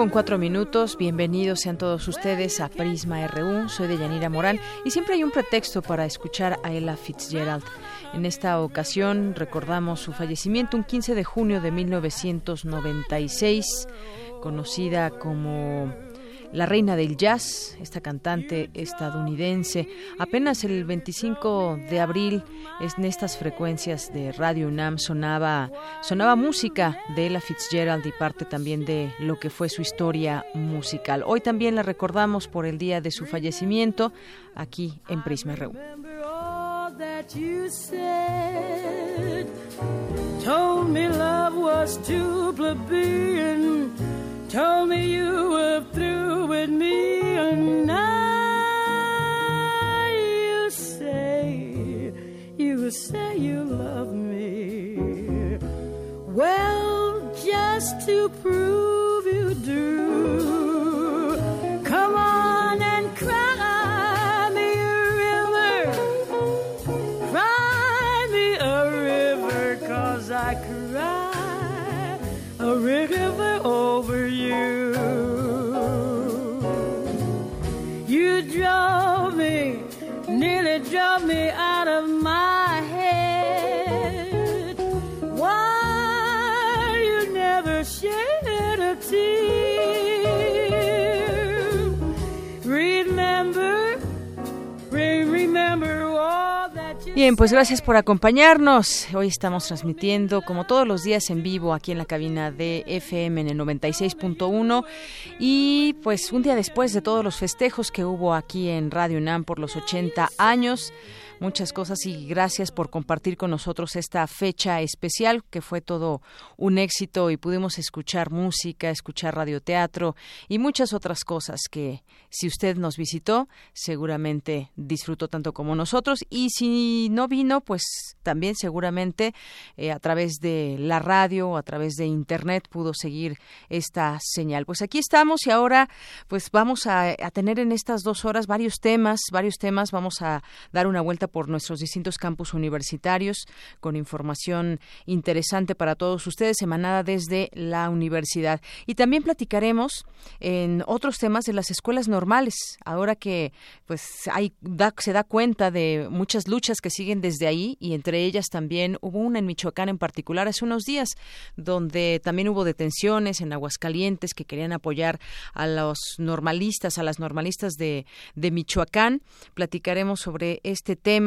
Con cuatro minutos, bienvenidos sean todos ustedes a Prisma RU, soy de Yanira Morán y siempre hay un pretexto para escuchar a Ella Fitzgerald. En esta ocasión recordamos su fallecimiento un 15 de junio de 1996, conocida como la reina del jazz, esta cantante estadounidense. Apenas el 25 de abril en estas frecuencias de Radio UNAM sonaba sonaba música de Ella Fitzgerald y parte también de lo que fue su historia musical. Hoy también la recordamos por el día de su fallecimiento aquí en Prisma RU. Told me you were through with me, and now you say, you say you love me. Well, just to prove you do, drove me out of my Bien, pues gracias por acompañarnos. Hoy estamos transmitiendo, como todos los días, en vivo aquí en la cabina de FM en el 96.1 y pues un día después de todos los festejos que hubo aquí en Radio UNAM por los 80 años. Muchas cosas y gracias por compartir con nosotros esta fecha especial que fue todo un éxito y pudimos escuchar música, escuchar radioteatro y muchas otras cosas que si usted nos visitó seguramente disfrutó tanto como nosotros y si no vino pues también seguramente eh, a través de la radio o a través de internet pudo seguir esta señal. Pues aquí estamos y ahora pues vamos a, a tener en estas dos horas varios temas, varios temas. Vamos a dar una vuelta por nuestros distintos campus universitarios con información interesante para todos ustedes emanada desde la universidad. Y también platicaremos en otros temas de las escuelas normales, ahora que pues hay, da- se da cuenta de muchas luchas que siguen desde ahí y entre ellas también hubo una en Michoacán en particular hace unos días donde también hubo detenciones en Aguascalientes que querían apoyar a los normalistas, a las normalistas de, de Michoacán. Platicaremos sobre este tema.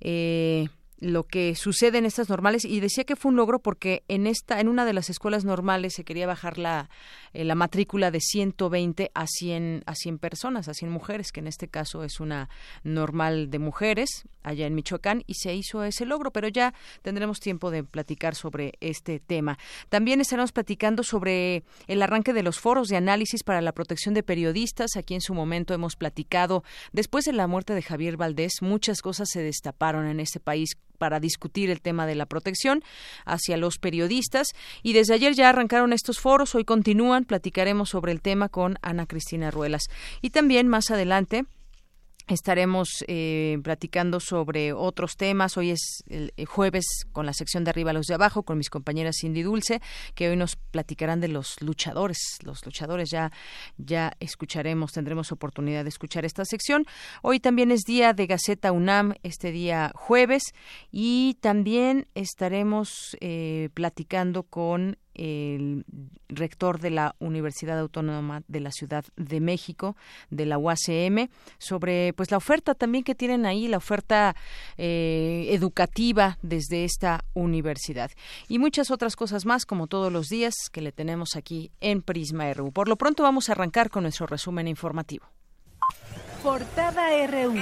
Eh, lo que sucede en estas normales y decía que fue un logro porque en esta en una de las escuelas normales se quería bajar la eh, la matrícula de 120 a 100 a 100 personas, a 100 mujeres, que en este caso es una normal de mujeres allá en Michoacán y se hizo ese logro, pero ya tendremos tiempo de platicar sobre este tema. También estaremos platicando sobre el arranque de los foros de análisis para la protección de periodistas. Aquí en su momento hemos platicado después de la muerte de Javier Valdés, muchas cosas se destaparon en este país para discutir el tema de la protección hacia los periodistas. Y desde ayer ya arrancaron estos foros, hoy continúan, platicaremos sobre el tema con Ana Cristina Ruelas. Y también más adelante Estaremos eh, platicando sobre otros temas. Hoy es el, jueves con la sección de arriba a los de abajo con mis compañeras Cindy Dulce, que hoy nos platicarán de los luchadores. Los luchadores ya, ya escucharemos, tendremos oportunidad de escuchar esta sección. Hoy también es día de Gaceta UNAM, este día jueves, y también estaremos eh, platicando con el rector de la Universidad Autónoma de la Ciudad de México, de la UACM, sobre pues la oferta también que tienen ahí, la oferta eh, educativa desde esta universidad. Y muchas otras cosas más, como todos los días, que le tenemos aquí en Prisma RU. Por lo pronto vamos a arrancar con nuestro resumen informativo. Portada RU.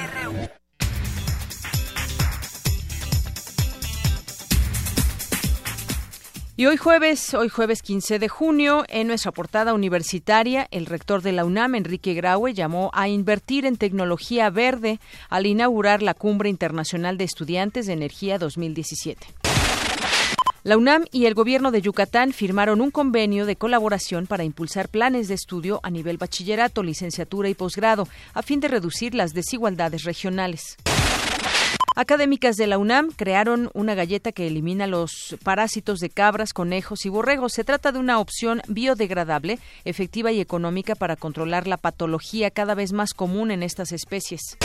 Y hoy jueves, hoy jueves 15 de junio, en nuestra portada universitaria, el rector de la UNAM, Enrique Graue, llamó a invertir en tecnología verde al inaugurar la Cumbre Internacional de Estudiantes de Energía 2017. La UNAM y el gobierno de Yucatán firmaron un convenio de colaboración para impulsar planes de estudio a nivel bachillerato, licenciatura y posgrado, a fin de reducir las desigualdades regionales. Académicas de la UNAM crearon una galleta que elimina los parásitos de cabras, conejos y borregos. Se trata de una opción biodegradable, efectiva y económica para controlar la patología cada vez más común en estas especies.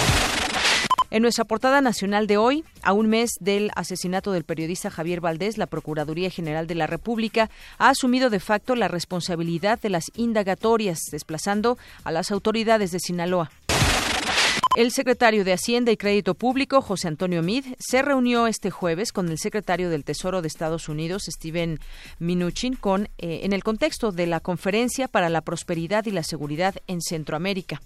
En nuestra portada nacional de hoy, a un mes del asesinato del periodista Javier Valdés, la Procuraduría General de la República ha asumido de facto la responsabilidad de las indagatorias, desplazando a las autoridades de Sinaloa. El secretario de Hacienda y Crédito Público, José Antonio Mid, se reunió este jueves con el secretario del Tesoro de Estados Unidos, Steven Mnuchin, con, eh, en el contexto de la Conferencia para la Prosperidad y la Seguridad en Centroamérica.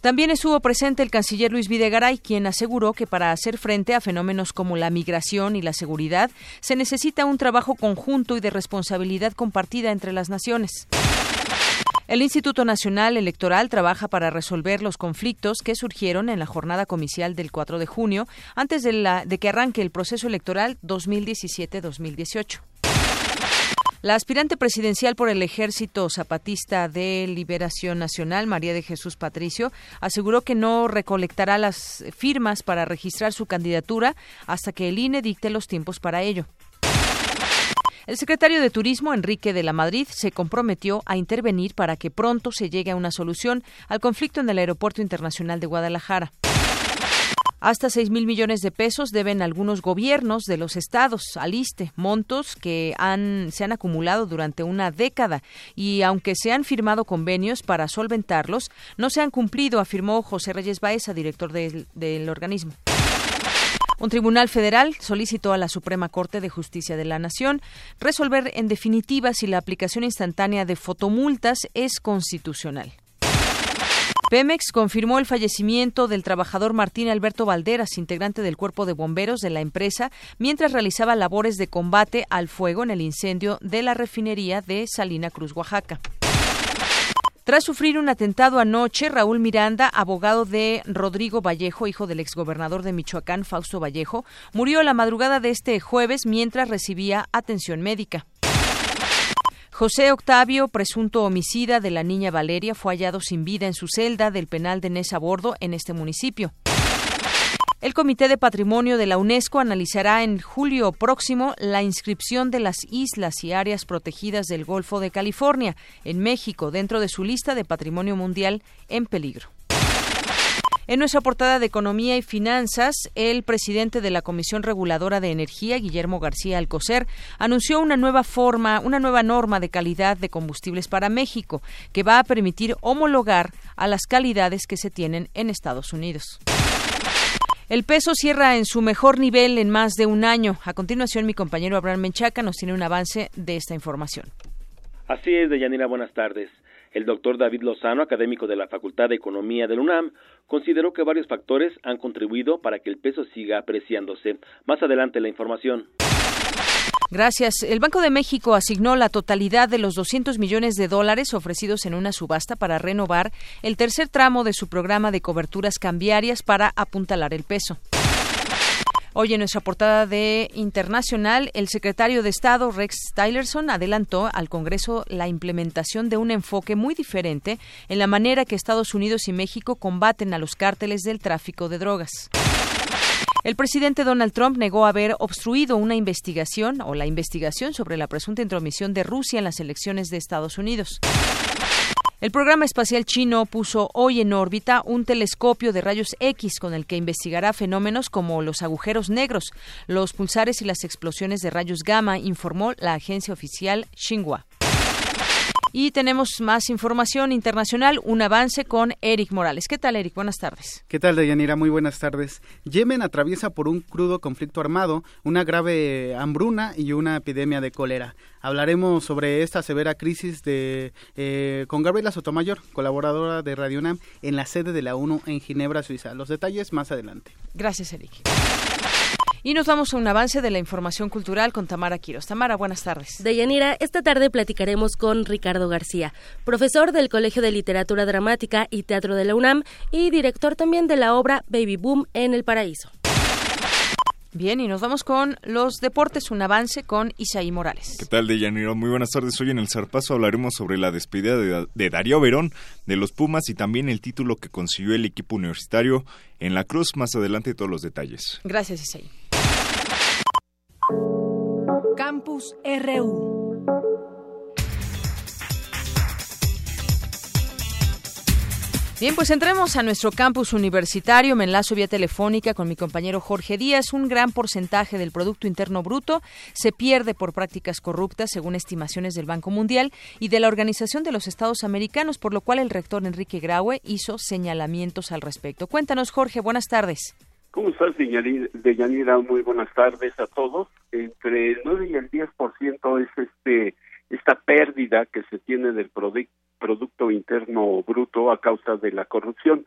También estuvo presente el canciller Luis Videgaray, quien aseguró que para hacer frente a fenómenos como la migración y la seguridad se necesita un trabajo conjunto y de responsabilidad compartida entre las naciones. El Instituto Nacional Electoral trabaja para resolver los conflictos que surgieron en la jornada comicial del 4 de junio antes de, la, de que arranque el proceso electoral 2017-2018. La aspirante presidencial por el Ejército Zapatista de Liberación Nacional, María de Jesús Patricio, aseguró que no recolectará las firmas para registrar su candidatura hasta que el INE dicte los tiempos para ello. El secretario de Turismo, Enrique de la Madrid, se comprometió a intervenir para que pronto se llegue a una solución al conflicto en el Aeropuerto Internacional de Guadalajara. Hasta seis mil millones de pesos deben algunos gobiernos de los estados al ISTE, montos que se han acumulado durante una década y aunque se han firmado convenios para solventarlos, no se han cumplido, afirmó José Reyes Baeza, director del organismo. Un tribunal federal solicitó a la Suprema Corte de Justicia de la Nación resolver en definitiva si la aplicación instantánea de fotomultas es constitucional. Pemex confirmó el fallecimiento del trabajador Martín Alberto Valderas, integrante del cuerpo de bomberos de la empresa, mientras realizaba labores de combate al fuego en el incendio de la refinería de Salina Cruz, Oaxaca. Tras sufrir un atentado anoche, Raúl Miranda, abogado de Rodrigo Vallejo, hijo del exgobernador de Michoacán, Fausto Vallejo, murió la madrugada de este jueves mientras recibía atención médica. José Octavio, presunto homicida de la niña Valeria, fue hallado sin vida en su celda del penal de Nesa Bordo en este municipio. El Comité de Patrimonio de la UNESCO analizará en julio próximo la inscripción de las islas y áreas protegidas del Golfo de California en México dentro de su lista de Patrimonio Mundial en peligro. En nuestra portada de Economía y Finanzas, el presidente de la Comisión Reguladora de Energía, Guillermo García Alcocer, anunció una nueva forma, una nueva norma de calidad de combustibles para México, que va a permitir homologar a las calidades que se tienen en Estados Unidos. El peso cierra en su mejor nivel en más de un año. A continuación, mi compañero Abraham Menchaca nos tiene un avance de esta información. Así es, Deyanira, buenas tardes. El doctor David Lozano, académico de la Facultad de Economía del UNAM, consideró que varios factores han contribuido para que el peso siga apreciándose. Más adelante la información. Gracias. El Banco de México asignó la totalidad de los 200 millones de dólares ofrecidos en una subasta para renovar el tercer tramo de su programa de coberturas cambiarias para apuntalar el peso. Hoy en nuestra portada de Internacional, el secretario de Estado Rex Tillerson adelantó al Congreso la implementación de un enfoque muy diferente en la manera que Estados Unidos y México combaten a los cárteles del tráfico de drogas. El presidente Donald Trump negó haber obstruido una investigación o la investigación sobre la presunta intromisión de Rusia en las elecciones de Estados Unidos. El programa espacial chino puso hoy en órbita un telescopio de rayos X con el que investigará fenómenos como los agujeros negros, los pulsares y las explosiones de rayos gamma, informó la agencia oficial Xinhua. Y tenemos más información internacional, un avance con Eric Morales. ¿Qué tal, Eric? Buenas tardes. ¿Qué tal, Deyanira? Muy buenas tardes. Yemen atraviesa por un crudo conflicto armado, una grave hambruna y una epidemia de cólera. Hablaremos sobre esta severa crisis de, eh, con Gabriela Sotomayor, colaboradora de Radio UNAM, en la sede de la ONU en Ginebra, Suiza. Los detalles más adelante. Gracias, Eric. Y nos vamos a un avance de la información cultural con Tamara Quiros. Tamara, buenas tardes. Deyanira, esta tarde platicaremos con Ricardo García, profesor del Colegio de Literatura Dramática y Teatro de la UNAM y director también de la obra Baby Boom en el Paraíso. Bien, y nos vamos con los deportes, un avance con Isaí Morales. ¿Qué tal, Deyanira? Muy buenas tardes. Hoy en el Zarpazo hablaremos sobre la despedida de, de, Darío Verón de los Pumas y también el título que consiguió el equipo universitario en la Cruz. Más adelante todos los detalles. Gracias, Isaí. Campus RU. Bien, pues entremos a nuestro campus universitario. Me enlazo vía telefónica con mi compañero Jorge Díaz. Un gran porcentaje del Producto Interno Bruto se pierde por prácticas corruptas, según estimaciones del Banco Mundial y de la Organización de los Estados Americanos, por lo cual el rector Enrique Graue hizo señalamientos al respecto. Cuéntanos, Jorge, buenas tardes. ¿Cómo estás, Deyanira? Muy buenas tardes a todos. Entre el 9 y el 10% es este esta pérdida que se tiene del Producto Interno Bruto a causa de la corrupción.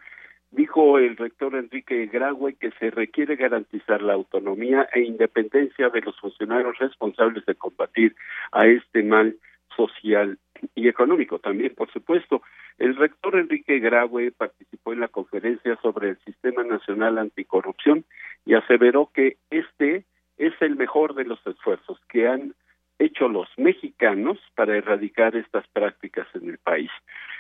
Dijo el rector Enrique Graue que se requiere garantizar la autonomía e independencia de los funcionarios responsables de combatir a este mal social y económico también, por supuesto. El rector Enrique Graue participó en la conferencia sobre el Sistema Nacional Anticorrupción y aseveró que este es el mejor de los esfuerzos que han hecho los mexicanos para erradicar estas prácticas en el país.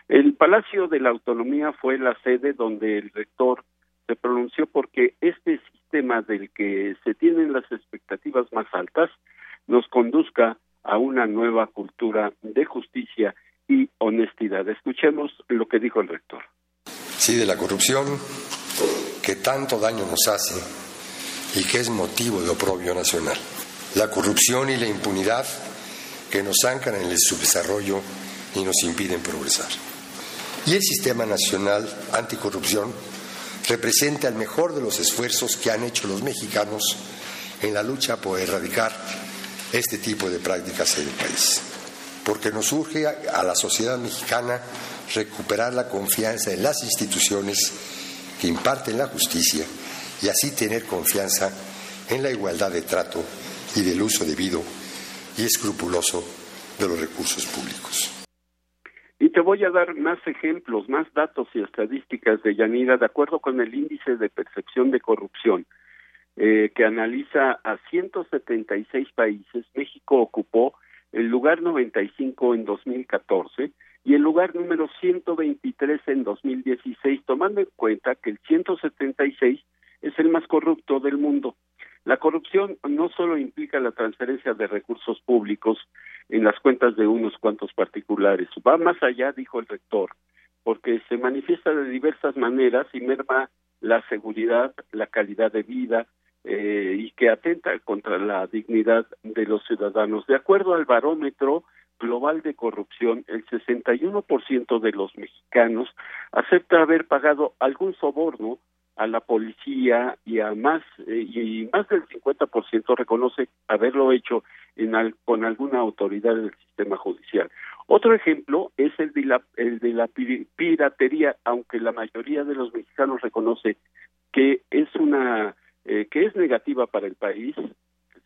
El Palacio de la Autonomía fue la sede donde el rector se pronunció porque este sistema del que se tienen las expectativas más altas nos conduzca a una nueva cultura de justicia y honestidad. Escuchemos lo que dijo el rector. Sí, de la corrupción que tanto daño nos hace y que es motivo de oprobio nacional. La corrupción y la impunidad que nos anclan en el subdesarrollo y nos impiden progresar. Y el Sistema Nacional Anticorrupción representa el mejor de los esfuerzos que han hecho los mexicanos en la lucha por erradicar este tipo de prácticas en el país. Porque nos urge a la sociedad mexicana recuperar la confianza en las instituciones que imparten la justicia y así tener confianza en la igualdad de trato y del uso debido y escrupuloso de los recursos públicos. Y te voy a dar más ejemplos, más datos y estadísticas de Yanira, de acuerdo con el índice de percepción de corrupción, eh, que analiza a 176 países. México ocupó el lugar 95 en 2014 y el lugar número 123 en 2016, tomando en cuenta que el 176 es el más corrupto del mundo. La corrupción no solo implica la transferencia de recursos públicos en las cuentas de unos cuantos particulares, va más allá, dijo el rector, porque se manifiesta de diversas maneras y merma la seguridad, la calidad de vida eh, y que atenta contra la dignidad de los ciudadanos. De acuerdo al barómetro global de corrupción, el 61% de los mexicanos acepta haber pagado algún soborno a la policía y a más eh, y más del 50% reconoce haberlo hecho en con alguna autoridad del sistema judicial. Otro ejemplo es el de la el de la piratería, aunque la mayoría de los mexicanos reconoce que es una eh, que es negativa para el país.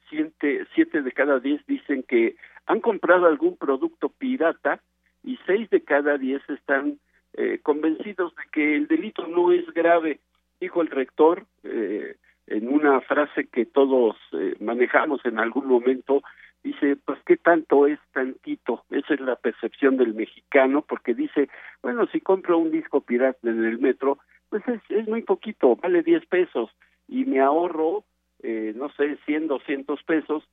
Siete, siete de cada diez dicen que han comprado algún producto pirata y seis de cada diez están eh, convencidos de que el delito no es grave dijo el rector, eh, en una frase que todos eh, manejamos en algún momento, dice, pues qué tanto es tantito, esa es la percepción del mexicano, porque dice, bueno, si compro un disco pirata en el metro, pues es, es muy poquito, vale 10 pesos, y me ahorro, eh, no sé, 100, 200 pesos,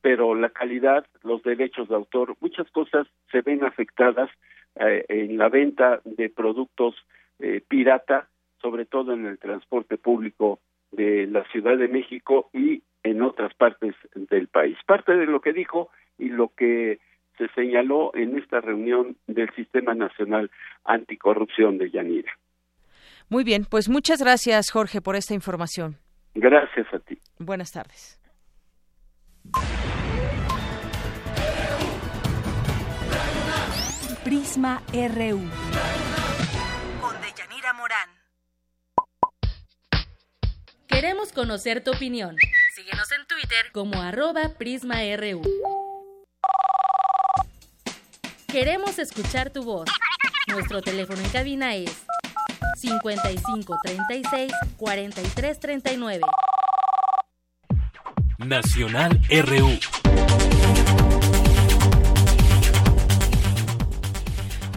pero la calidad, los derechos de autor, muchas cosas se ven afectadas eh, en la venta de productos eh, pirata, sobre todo en el transporte público de la Ciudad de México y en otras partes del país. Parte de lo que dijo y lo que se señaló en esta reunión del Sistema Nacional Anticorrupción de Yanira. Muy bien, pues muchas gracias Jorge por esta información. Gracias a ti. Buenas tardes. Prisma RU. Queremos conocer tu opinión. Síguenos en Twitter como arroba PrismaRU. Queremos escuchar tu voz. Nuestro teléfono en cabina es 55 36 43 39. Nacional RU.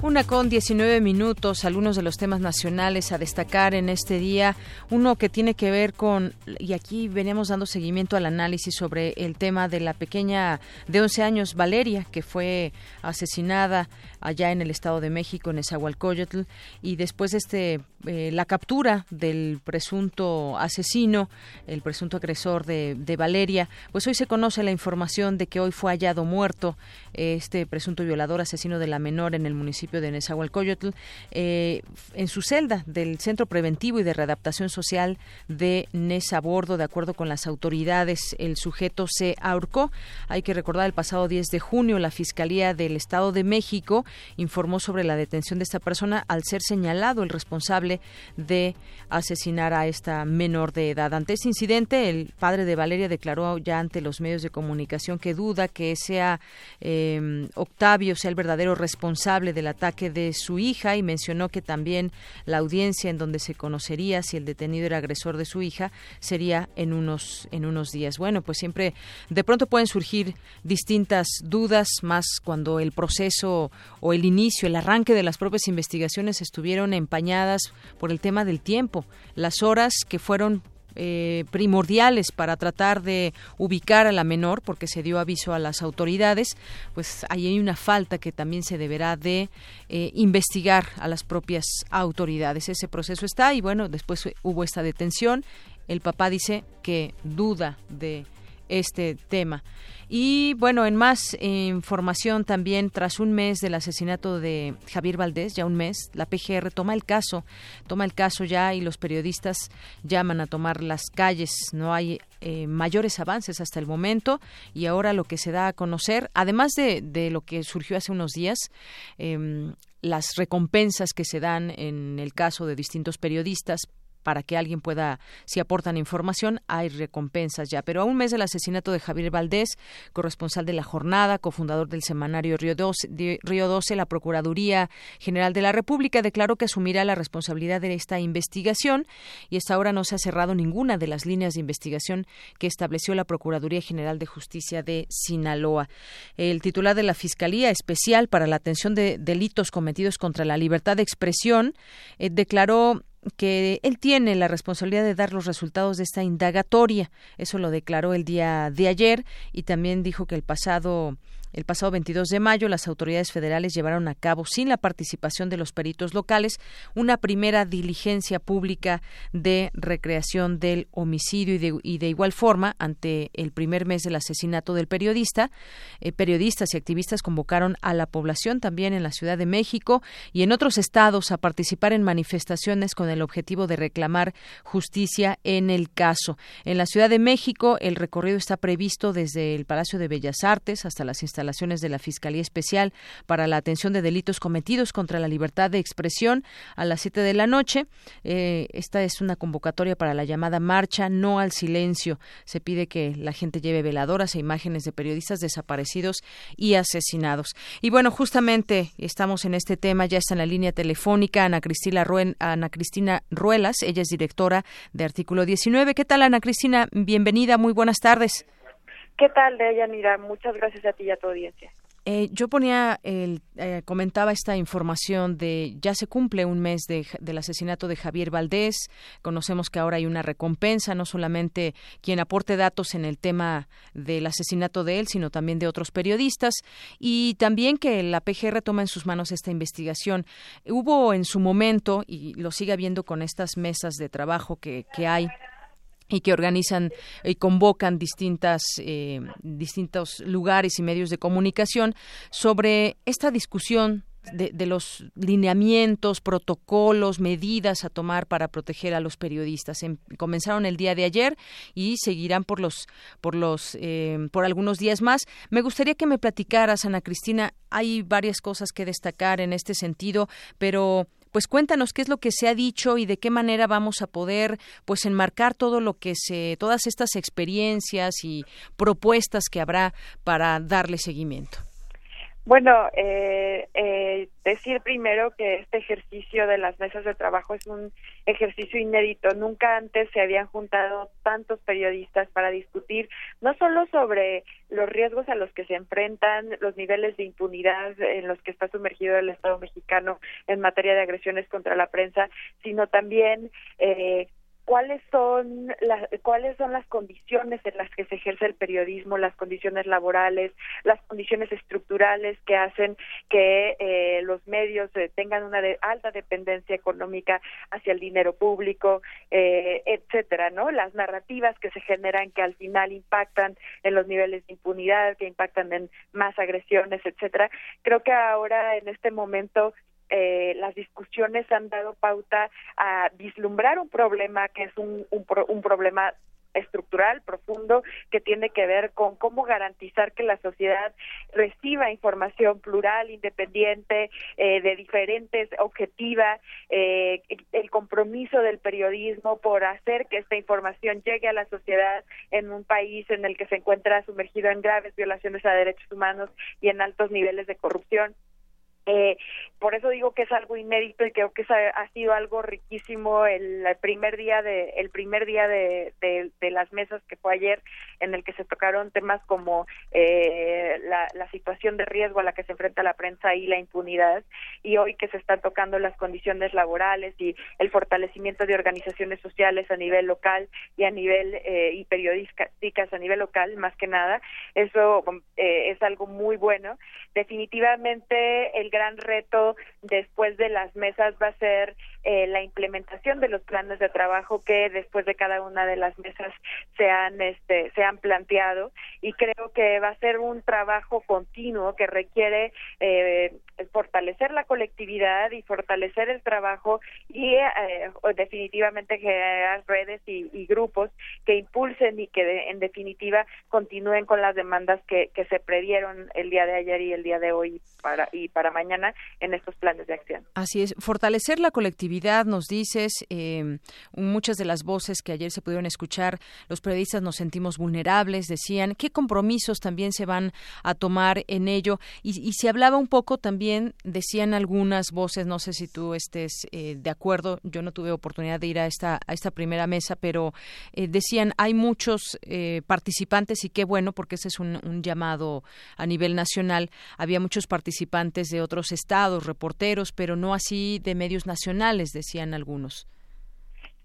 Una con 19 minutos, algunos de los temas nacionales a destacar en este día. Uno que tiene que ver con, y aquí venimos dando seguimiento al análisis sobre el tema de la pequeña de 11 años, Valeria, que fue asesinada allá en el Estado de México, en Esahualcoyotl, y después de este, eh, la captura del presunto asesino, el presunto agresor de, Valeria, pues hoy se conoce la información de que hoy fue hallado muerto este presunto violador asesino de la menor en el municipio de Nezahualcóyotl, eh, en su celda del Centro Preventivo y de Readaptación Social de Nezabordo, de acuerdo con las autoridades, el sujeto se ahorcó. Hay que recordar el pasado 10 de junio la Fiscalía del Estado de México informó sobre la detención de esta persona al ser señalado el responsable de asesinar a esta menor de edad. Ante este incidente, el padre de Valeria declaró ya ante los medios de comunicación que duda que sea eh, Octavio sea el verdadero responsable del ataque de su hija y mencionó que también la audiencia en donde se conocería si el detenido era agresor de su hija sería en unos en unos días. Bueno, pues siempre de pronto pueden surgir distintas dudas más cuando el proceso o el inicio, el arranque de las propias investigaciones estuvieron empañadas por el tema del tiempo, las horas que fueron eh, primordiales para tratar de ubicar a la menor porque se dio aviso a las autoridades pues ahí hay una falta que también se deberá de eh, investigar a las propias autoridades. Ese proceso está y bueno después hubo esta detención. El papá dice que duda de este tema y bueno, en más información también, tras un mes del asesinato de Javier Valdés, ya un mes, la PGR toma el caso, toma el caso ya y los periodistas llaman a tomar las calles. No hay eh, mayores avances hasta el momento y ahora lo que se da a conocer, además de, de lo que surgió hace unos días, eh, las recompensas que se dan en el caso de distintos periodistas para que alguien pueda, si aportan información, hay recompensas ya. Pero a un mes del asesinato de Javier Valdés, corresponsal de la jornada, cofundador del semanario Río 12, Río 12, la Procuraduría General de la República declaró que asumirá la responsabilidad de esta investigación y hasta ahora no se ha cerrado ninguna de las líneas de investigación que estableció la Procuraduría General de Justicia de Sinaloa. El titular de la Fiscalía Especial para la Atención de Delitos Cometidos contra la Libertad de Expresión eh, declaró que él tiene la responsabilidad de dar los resultados de esta indagatoria. Eso lo declaró el día de ayer y también dijo que el pasado el pasado 22 de mayo, las autoridades federales llevaron a cabo, sin la participación de los peritos locales, una primera diligencia pública de recreación del homicidio y de, igual forma, ante el primer mes del asesinato del periodista, eh, periodistas y activistas convocaron a la población también en la Ciudad de México y en otros estados a participar en manifestaciones con el objetivo de reclamar justicia en el caso. En la Ciudad de México, el recorrido está previsto desde el Palacio de Bellas Artes hasta las instalaciones de la Fiscalía Especial para la Atención de Delitos Cometidos contra la Libertad de Expresión a las 7 de la noche. Eh, esta es una convocatoria para la llamada Marcha No al Silencio. Se pide que la gente lleve veladoras e imágenes de periodistas desaparecidos y asesinados. Y bueno, justamente estamos en este tema, ya está en la línea telefónica Ana Cristina, Ana Cristina Ruelas, ella es directora de Artículo 19. ¿Qué tal, Ana Cristina? Bienvenida, muy buenas tardes. ¿Qué tal, Deyanira? Muchas gracias a ti y a tu audiencia. Eh, yo ponía, el, eh, comentaba esta información de ya se cumple un mes de, del asesinato de Javier Valdés. Conocemos que ahora hay una recompensa, no solamente quien aporte datos en el tema del asesinato de él, sino también de otros periodistas. Y también que la PGR toma en sus manos esta investigación. Hubo en su momento, y lo sigue habiendo con estas mesas de trabajo que, que hay, y que organizan y convocan distintas eh, distintos lugares y medios de comunicación sobre esta discusión de, de, los lineamientos, protocolos, medidas a tomar para proteger a los periodistas. Em, comenzaron el día de ayer y seguirán por los por los eh, por algunos días más. Me gustaría que me platicaras, Ana Cristina. Hay varias cosas que destacar en este sentido, pero pues cuéntanos qué es lo que se ha dicho y de qué manera vamos a poder pues enmarcar todo lo que se todas estas experiencias y propuestas que habrá para darle seguimiento. Bueno, eh, eh, decir primero que este ejercicio de las mesas de trabajo es un ejercicio inédito. Nunca antes se habían juntado tantos periodistas para discutir no solo sobre los riesgos a los que se enfrentan, los niveles de impunidad en los que está sumergido el Estado mexicano en materia de agresiones contra la prensa, sino también eh, cuáles son las cuáles son las condiciones en las que se ejerce el periodismo, las condiciones laborales, las condiciones estructurales que hacen que eh, los medios eh, tengan una alta dependencia económica hacia el dinero público, eh, etcétera, ¿no? Las narrativas que se generan que al final impactan en los niveles de impunidad, que impactan en más agresiones, etcétera. Creo que ahora en este momento eh, las discusiones han dado pauta a vislumbrar un problema que es un, un, problema estructural profundo que tiene que ver con cómo garantizar que la sociedad reciba información plural, independiente, eh, de diferentes, objetiva, eh, el compromiso del periodismo por hacer que esta información llegue a la sociedad en un país en el que se encuentra sumergido en graves violaciones a derechos humanos y en altos niveles de corrupción. Eh, por eso digo que es algo inédito y creo que ha, sido algo riquísimo el, primer día de el primer día de, de, las mesas que fue ayer en el que se tocaron temas como eh, la, situación de riesgo a la que se enfrenta la prensa y la impunidad y hoy que se están tocando las condiciones laborales y el fortalecimiento de organizaciones sociales a nivel local y a nivel eh, y periodísticas a nivel local más que nada eso eh, es algo muy bueno. Definitivamente el reto después de las mesas va a ser eh, la implementación de los planes de trabajo que después de cada una de las mesas se han este se han planteado. Y creo que va a ser un trabajo continuo que requiere eh, fortalecer la colectividad y fortalecer el trabajo y eh, definitivamente generar redes y, grupos que impulsen y que en definitiva continúen con las demandas que, que se previeron el día de ayer y el día de hoy para y para mañana en estos planes de acción. Así es, fortalecer la colectividad, nos dices, eh, muchas de las voces que ayer se pudieron escuchar, los periodistas nos sentimos vulnerables, decían, ¿qué compromisos también se van a tomar en ello? Y, se hablaba un poco también, decían algunas voces, no sé si tú estés eh, de acuerdo, yo no tuve oportunidad de ir a esta, a esta primera mesa, pero eh, decían, hay muchos participantes y qué bueno, porque ese es un, un llamado a nivel nacional, había muchos participantes de otros estados, reporteros, pero no así de medios nacionales, decían algunos.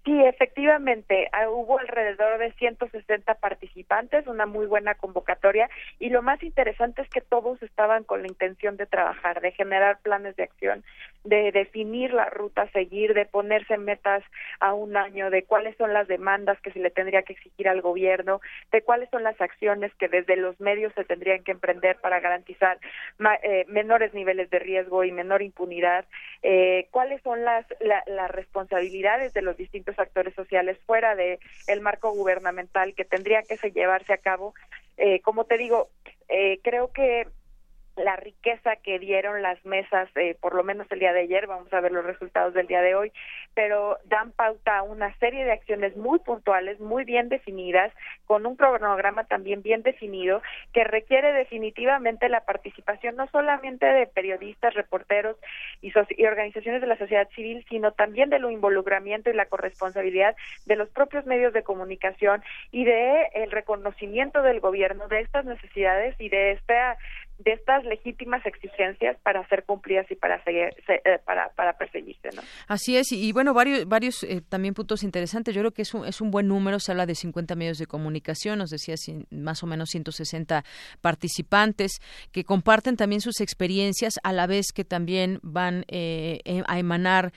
Sí, efectivamente, ah, hubo alrededor de 160 participantes, una muy buena convocatoria y lo más interesante es que todos estaban con la intención de trabajar, de generar planes de acción, de definir la ruta a seguir, de ponerse metas a un año, de cuáles son las demandas que se le tendría que exigir al gobierno, de cuáles son las acciones que desde los medios se tendrían que emprender para garantizar eh, menores niveles de riesgo y menor impunidad, eh, cuáles son las, las responsabilidades de los distintos actores sociales fuera de el marco gubernamental que tendría que se llevarse a cabo. Eh, como te digo, eh, creo que la riqueza que dieron las mesas, eh, por lo menos el día de ayer, vamos a ver los resultados del día de hoy, pero dan pauta a una serie de acciones muy puntuales, muy bien definidas, con un cronograma también bien definido, que requiere definitivamente la participación no solamente de periodistas, reporteros y, y organizaciones de la sociedad civil, sino también de lo involucramiento y la corresponsabilidad de los propios medios de comunicación y de el reconocimiento del gobierno de estas necesidades y de esta de estas legítimas exigencias para ser cumplidas y para seguir, eh, para, para perseguirse. ¿no? Así es, y, bueno, varios, varios eh, también puntos interesantes. Yo creo que es un, es un buen número, se habla de 50 medios de comunicación, nos decía más o menos 160 participantes que comparten también sus experiencias a la vez que también van eh, a emanar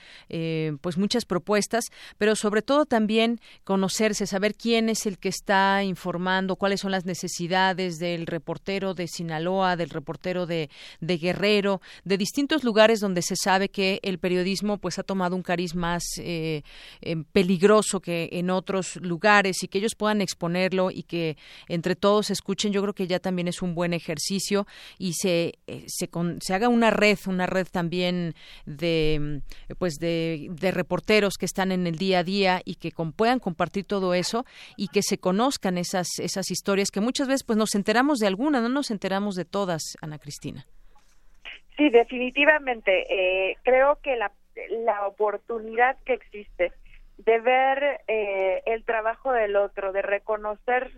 pues muchas propuestas, pero sobre todo también conocerse, saber quién es el que está informando, cuáles son las necesidades del reportero de Sinaloa, del reportero de, de Guerrero, de distintos lugares donde se sabe que el periodismo pues ha tomado un cariz más eh, eh, peligroso que en otros lugares y que ellos puedan exponerlo y que entre todos escuchen, yo creo que ya también es un buen ejercicio y se, eh, se, se haga una red, una red también de pues de reporteros que están en el día a día y que puedan compartir todo eso y que se conozcan esas esas historias que muchas veces pues nos enteramos de algunas, no nos enteramos de todas Ana Cristina. Sí, definitivamente. Eh, creo que la, la oportunidad que existe de ver eh, el trabajo del otro, de reconocer,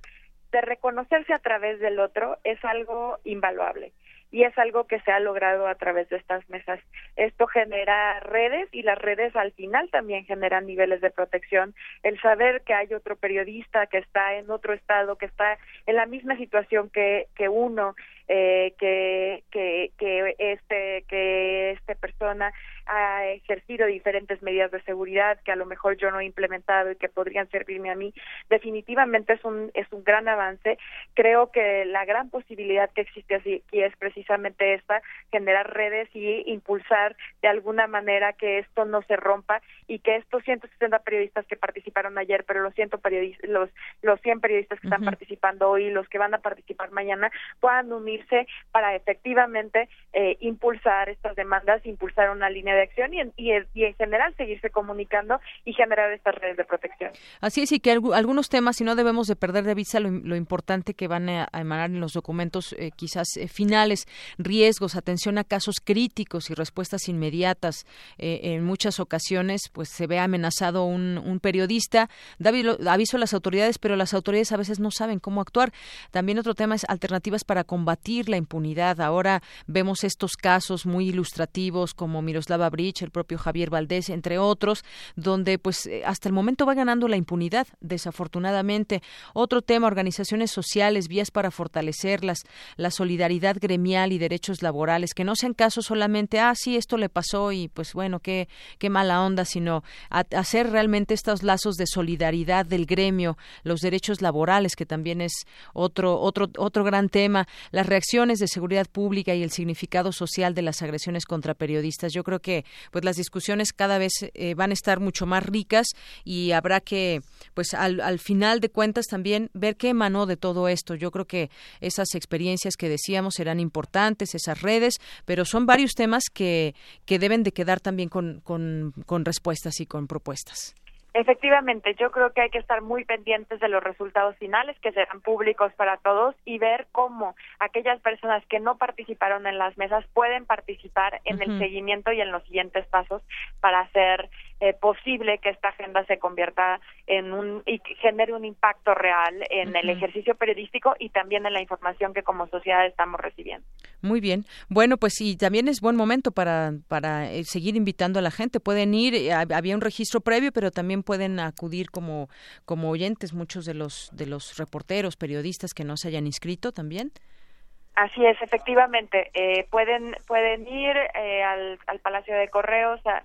de reconocerse a través del otro, es algo invaluable y es algo que se ha logrado a través de estas mesas. Esto genera redes y las redes al final también generan niveles de protección. El saber que hay otro periodista que está en otro estado, que está en la misma situación que, que uno, eh, que, que, que este que esta persona ha ejercido diferentes medidas de seguridad que a lo mejor yo no he implementado y que podrían servirme a mí definitivamente es un es un gran avance. Creo que la gran posibilidad que existe aquí es precisamente esta generar redes y impulsar de alguna manera que esto no se rompa y que estos 160 periodistas que participaron ayer pero los 100 periodistas los los 100 periodistas que están participando hoy los que van a participar mañana puedan unir para efectivamente eh, impulsar estas demandas, impulsar una línea de acción y en, y, en general seguirse comunicando y generar estas redes de protección. Así es, y que algunos temas, si no debemos de perder de vista lo, importante que van a, emanar en los documentos eh, quizás eh, finales, riesgos, atención a casos críticos y respuestas inmediatas. en muchas ocasiones, pues se ve amenazado un, un periodista, da aviso a las autoridades, pero las autoridades a veces no saben cómo actuar. También otro tema es alternativas para combatir la impunidad. Ahora vemos estos casos muy ilustrativos como Miroslava Bridge, el propio Javier Valdés, entre otros, donde pues eh, hasta el momento va ganando la impunidad, desafortunadamente. Otro tema, organizaciones sociales, vías para fortalecerlas, la solidaridad gremial y derechos laborales, que no sean casos solamente, ah, sí, esto le pasó y pues bueno, qué, qué mala onda, sino hacer realmente estos lazos de solidaridad del gremio, los derechos laborales, que también es otro, otro, otro gran tema, las reacciones de seguridad pública y el significado social de las agresiones contra periodistas. Yo creo que pues las discusiones cada vez eh, van a estar mucho más ricas y habrá que pues al, al final de cuentas también ver qué emanó de todo esto. Yo creo que esas experiencias que decíamos serán importantes, esas redes, pero son varios temas que, que deben de quedar también con, con, con respuestas y con propuestas. Efectivamente, yo creo que hay que estar muy pendientes de los resultados finales que serán públicos para todos y ver cómo aquellas personas que no participaron en las mesas pueden participar en el seguimiento y en los siguientes pasos para hacer eh, posible que esta agenda se convierta en un y genere un impacto real en el ejercicio periodístico y también en la información que como sociedad estamos recibiendo. Muy bien. Bueno, pues sí, también es buen momento para, para eh, seguir invitando a la gente. Pueden ir, eh, había un registro previo, pero también pueden acudir como, como oyentes muchos de los, de los reporteros, periodistas que no se hayan inscrito también. Así es, efectivamente. pueden, pueden ir al, al Palacio de Correos, a,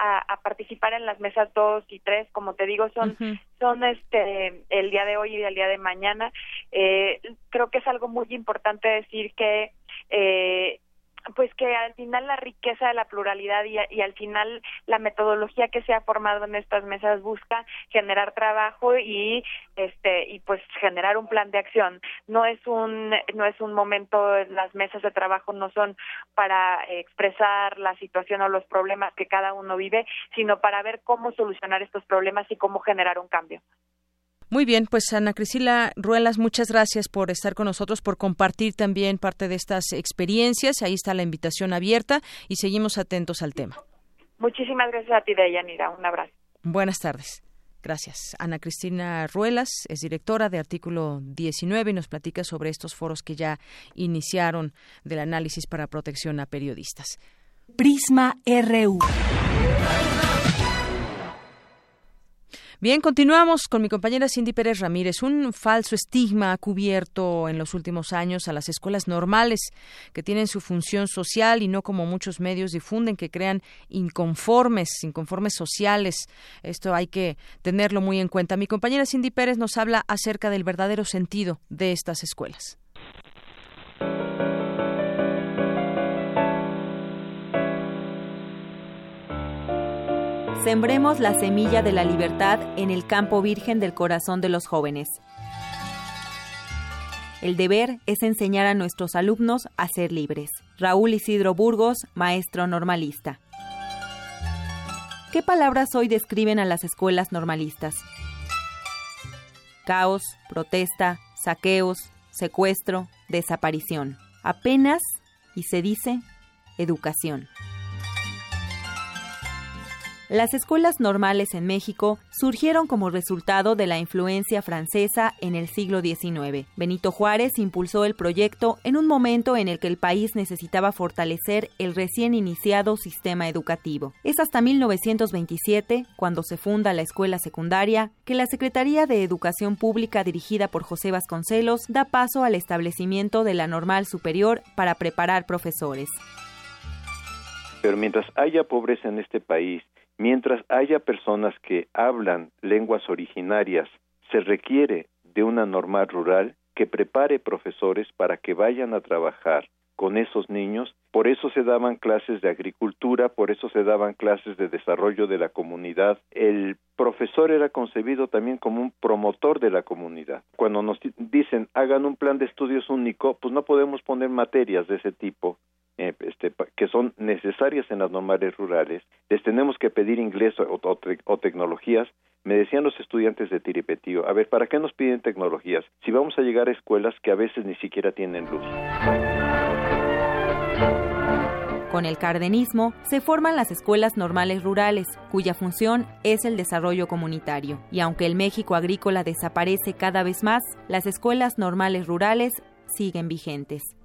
a, participar en las mesas 2 y 3, como te digo, son, son este el día de hoy y el día de mañana. Eh, creo que es algo muy importante decir que eh, pues que al final la riqueza de la pluralidad y, al final la metodología que se ha formado en estas mesas busca generar trabajo y este y pues generar un plan de acción. No es un no es un momento las mesas de trabajo no son para expresar la situación o los problemas que cada uno vive sino para ver cómo solucionar estos problemas y cómo generar un cambio muy bien, pues Ana Cristina Ruelas, muchas gracias por estar con nosotros, por compartir también parte de estas experiencias. Ahí está la invitación abierta y seguimos atentos al tema. Muchísimas gracias a ti, Deyanira. Un abrazo. Buenas tardes. Gracias. Ana Cristina Ruelas es directora de Artículo 19 y nos platica sobre estos foros que ya iniciaron del análisis para protección a periodistas. Prisma RU. Bien, continuamos con mi compañera Cindy Pérez Ramírez. Un falso estigma ha cubierto en los últimos años a las escuelas normales que tienen su función social y no como muchos medios difunden que crean inconformes, inconformes sociales. Esto hay que tenerlo muy en cuenta. Mi compañera Cindy Pérez nos habla acerca del verdadero sentido de estas escuelas. Sembremos la semilla de la libertad en el campo virgen del corazón de los jóvenes. El deber es enseñar a nuestros alumnos a ser libres. Raúl Isidro Burgos, maestro normalista. ¿Qué palabras hoy describen a las escuelas normalistas? Caos, protesta, saqueos, secuestro, desaparición. Apenas, y se dice, educación. Las escuelas normales en México surgieron como resultado de la influencia francesa en el siglo XIX. Benito Juárez impulsó el proyecto en un momento en el que el país necesitaba fortalecer el recién iniciado sistema educativo. Es hasta 1927, cuando se funda la escuela secundaria, que la Secretaría de Educación Pública dirigida por José Vasconcelos da paso al establecimiento de la normal superior para preparar profesores. Pero mientras haya pobreza en este país, Mientras haya personas que hablan lenguas originarias, se requiere de una normal rural que prepare profesores para que vayan a trabajar con esos niños. Por eso se daban clases de agricultura, por eso se daban clases de desarrollo de la comunidad. El profesor era concebido también como un promotor de la comunidad. Cuando nos dicen hagan un plan de estudios único, pues no podemos poner materias de ese tipo eh, este, que son necesarias en las normales rurales, les tenemos que pedir inglés o, tecnologías. Me decían los estudiantes de Tiripetío, a ver, ¿para qué nos piden tecnologías si vamos a llegar a escuelas que a veces ni siquiera tienen luz? Con el cardenismo se forman las escuelas normales rurales, cuya función es el desarrollo comunitario. Y aunque el México agrícola desaparece cada vez más, las escuelas normales rurales siguen vigentes.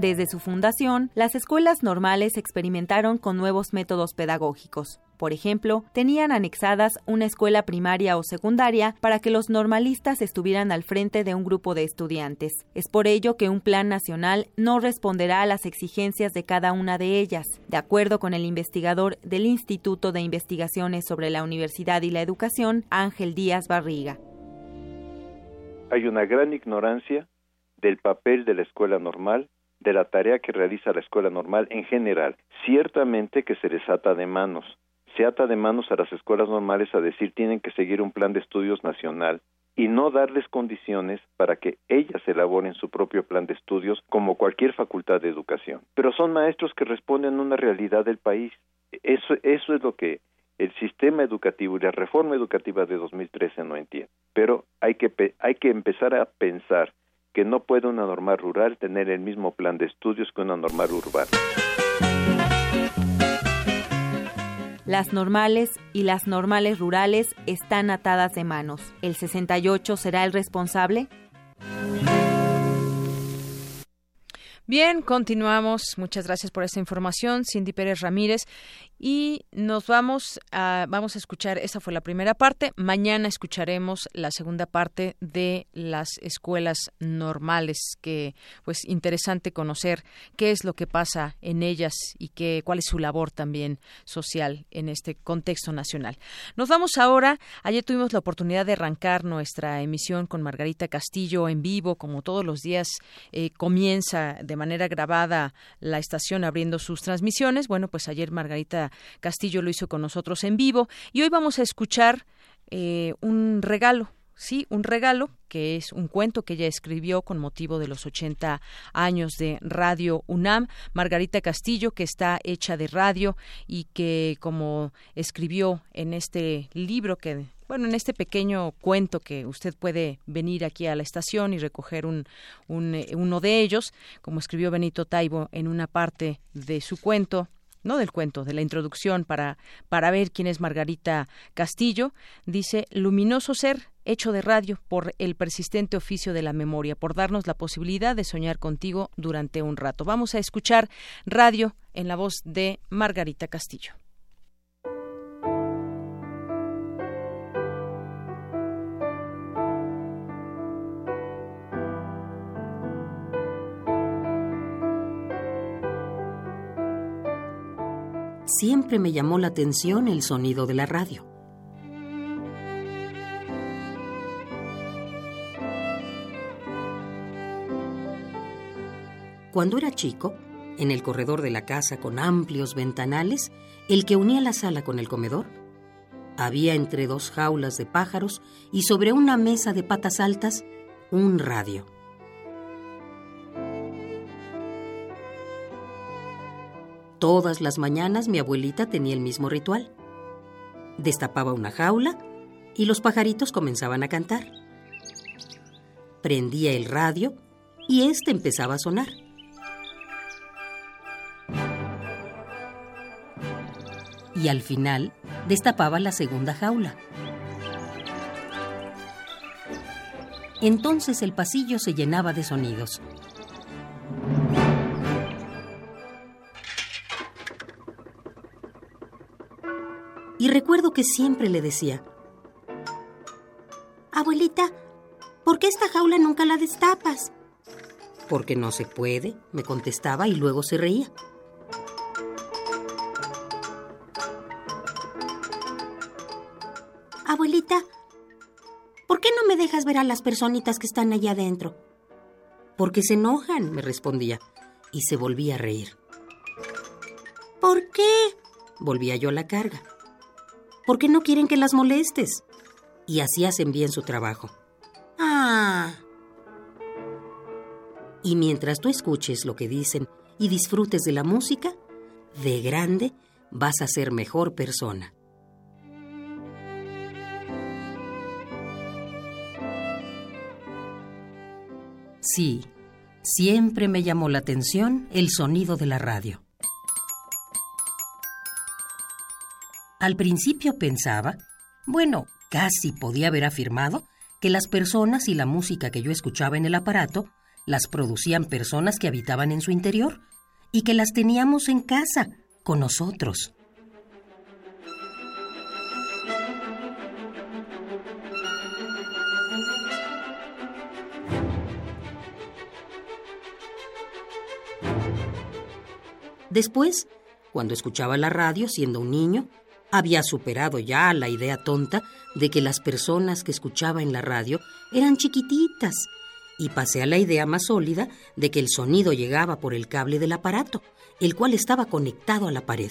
Desde su fundación, las escuelas normales experimentaron con nuevos métodos pedagógicos. Por ejemplo, tenían anexadas una escuela primaria o secundaria para que los normalistas estuvieran al frente de un grupo de estudiantes. Es por ello que un plan nacional no responderá a las exigencias de cada una de ellas. De acuerdo con el investigador del Instituto de Investigaciones sobre la Universidad y la Educación, Ángel Díaz Barriga. Hay una gran ignorancia del papel de la escuela normal de la tarea que realiza la escuela normal en general. Ciertamente que se les ata de manos. Se ata de manos a las escuelas normales a decir tienen que seguir un plan de estudios nacional y no darles condiciones para que ellas elaboren su propio plan de estudios como cualquier facultad de educación. Pero son maestros que responden a una realidad del país. Eso, eso es lo que el sistema educativo y la reforma educativa de 2013 no entiende. Pero hay que, hay que empezar a pensar que no puede una normal rural tener el mismo plan de estudios que una normal urbana. Las normales y las normales rurales están atadas de manos. ¿El 68 será el responsable? Bien, continuamos. Muchas gracias por esta información, Cindy Pérez Ramírez. Y nos vamos a, vamos a escuchar, esta fue la primera parte, mañana escucharemos la segunda parte de las escuelas normales, que pues interesante conocer qué es lo que pasa en ellas y qué, cuál es su labor también social en este contexto nacional. Nos vamos ahora, ayer tuvimos la oportunidad de arrancar nuestra emisión con Margarita Castillo en vivo, como todos los días eh, comienza de manera grabada la estación abriendo sus transmisiones. Bueno, pues ayer Margarita Castillo lo hizo con nosotros en vivo y hoy vamos a escuchar eh, un regalo sí, un regalo, que es un cuento que ella escribió con motivo de los 80 años de Radio UNAM. Margarita Castillo, que está hecha de radio y que, como escribió en este libro que bueno, en este pequeño cuento que usted puede venir aquí a la estación y recoger un, eh, uno de ellos, como escribió Benito Taibo en una parte de su cuento, no del cuento, de la introducción para, para ver quién es Margarita Castillo, dice, luminoso ser hecho de radio por el persistente oficio de la memoria, por darnos la posibilidad de soñar contigo durante un rato. Vamos a escuchar radio en la voz de Margarita Castillo. Siempre me llamó la atención el sonido de la radio. Cuando era chico, en el corredor de la casa con amplios ventanales, el que unía la sala con el comedor, había entre dos jaulas de pájaros y sobre una mesa de patas altas un radio. Todas las mañanas mi abuelita tenía el mismo ritual. Destapaba una jaula y los pajaritos comenzaban a cantar. Prendía el radio y éste empezaba a sonar. Y al final destapaba la segunda jaula. Entonces el pasillo se llenaba de sonidos. Y recuerdo que siempre le decía, Abuelita, ¿por qué esta jaula nunca la destapas? Porque no se puede, me contestaba y luego se reía. Abuelita, ¿por qué no me dejas ver a las personitas que están allá adentro? Porque se enojan, me respondía, y se volvía a reír. ¿Por qué? Volvía yo a la carga porque no quieren que las molestes. Y así hacen bien su trabajo. Ah. Y mientras tú escuches lo que dicen y disfrutes de la música, de grande vas a ser mejor persona. Sí, siempre me llamó la atención el sonido de la radio. Al principio pensaba, bueno, casi podía haber afirmado, que las personas y la música que yo escuchaba en el aparato las producían personas que habitaban en su interior y que las teníamos en casa, con nosotros. Después, cuando escuchaba la radio siendo un niño, había superado ya la idea tonta de que las personas que escuchaba en la radio eran chiquititas y pasé a la idea más sólida de que el sonido llegaba por el cable del aparato, el cual estaba conectado a la pared.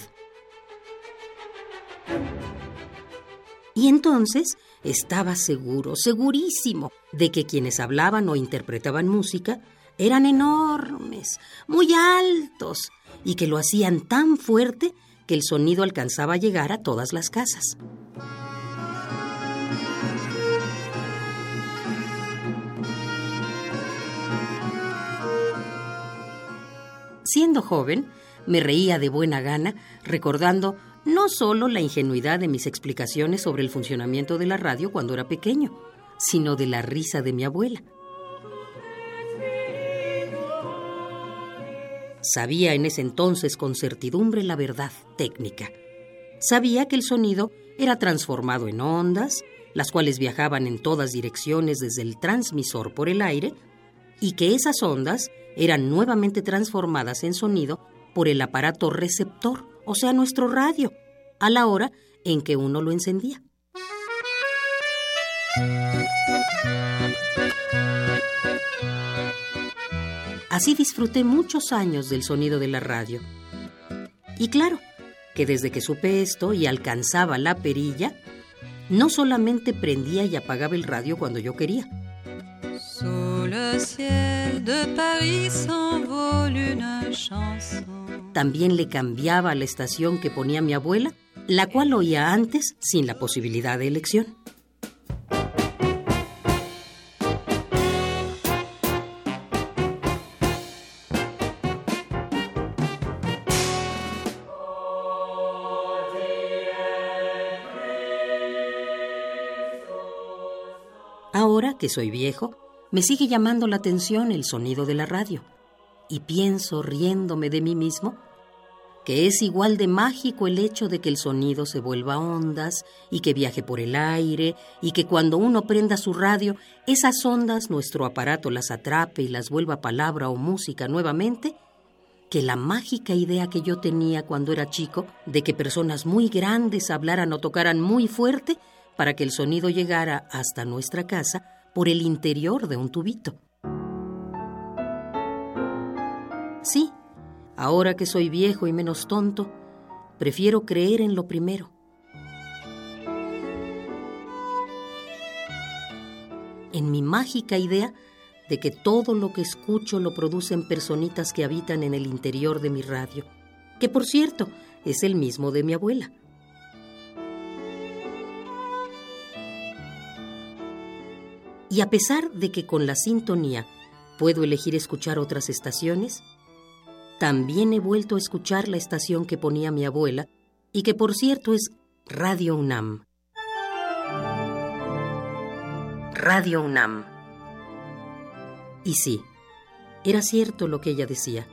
Y entonces estaba seguro, segurísimo, de que quienes hablaban o interpretaban música eran enormes, muy altos, y que lo hacían tan fuerte que el sonido alcanzaba a llegar a todas las casas. Siendo joven, me reía de buena gana recordando no solo la ingenuidad de mis explicaciones sobre el funcionamiento de la radio cuando era pequeño, sino de la risa de mi abuela. Sabía en ese entonces con certidumbre la verdad técnica, Sabía que el sonido era transformado en ondas, las cuales viajaban en todas direcciones desde el transmisor por el aire, y que esas ondas eran nuevamente transformadas en sonido por el aparato receptor, o sea, nuestro radio, a la hora en que uno lo encendía. Así disfruté muchos años del sonido de la radio. Y claro, que desde que supe esto y alcanzaba la perilla, no solamente prendía y apagaba el radio cuando yo quería. También le cambiaba la estación que ponía mi abuela, la cual oía antes sin la posibilidad de elección. Que soy viejo, me sigue llamando la atención el sonido de la radio. Y pienso, riéndome de mí mismo, que es igual de mágico el hecho de que el sonido se vuelva ondas y que viaje por el aire y que cuando uno prenda su radio, esas ondas nuestro aparato las atrape y las vuelva palabra o música nuevamente, que la mágica idea que yo tenía cuando era chico de que personas muy grandes hablaran o tocaran muy fuerte para que el sonido llegara hasta nuestra casa por el interior de un tubito. Sí, ahora que soy viejo y menos tonto, prefiero creer en lo primero. En mi mágica idea de que todo lo que escucho lo producen personitas que habitan en el interior de mi radio, que por cierto es el mismo de mi abuela. Y a pesar de que con la sintonía puedo elegir escuchar otras estaciones, también he vuelto a escuchar la estación que ponía mi abuela y que por cierto es Radio UNAM. Radio UNAM. Y sí, era cierto lo que ella decía.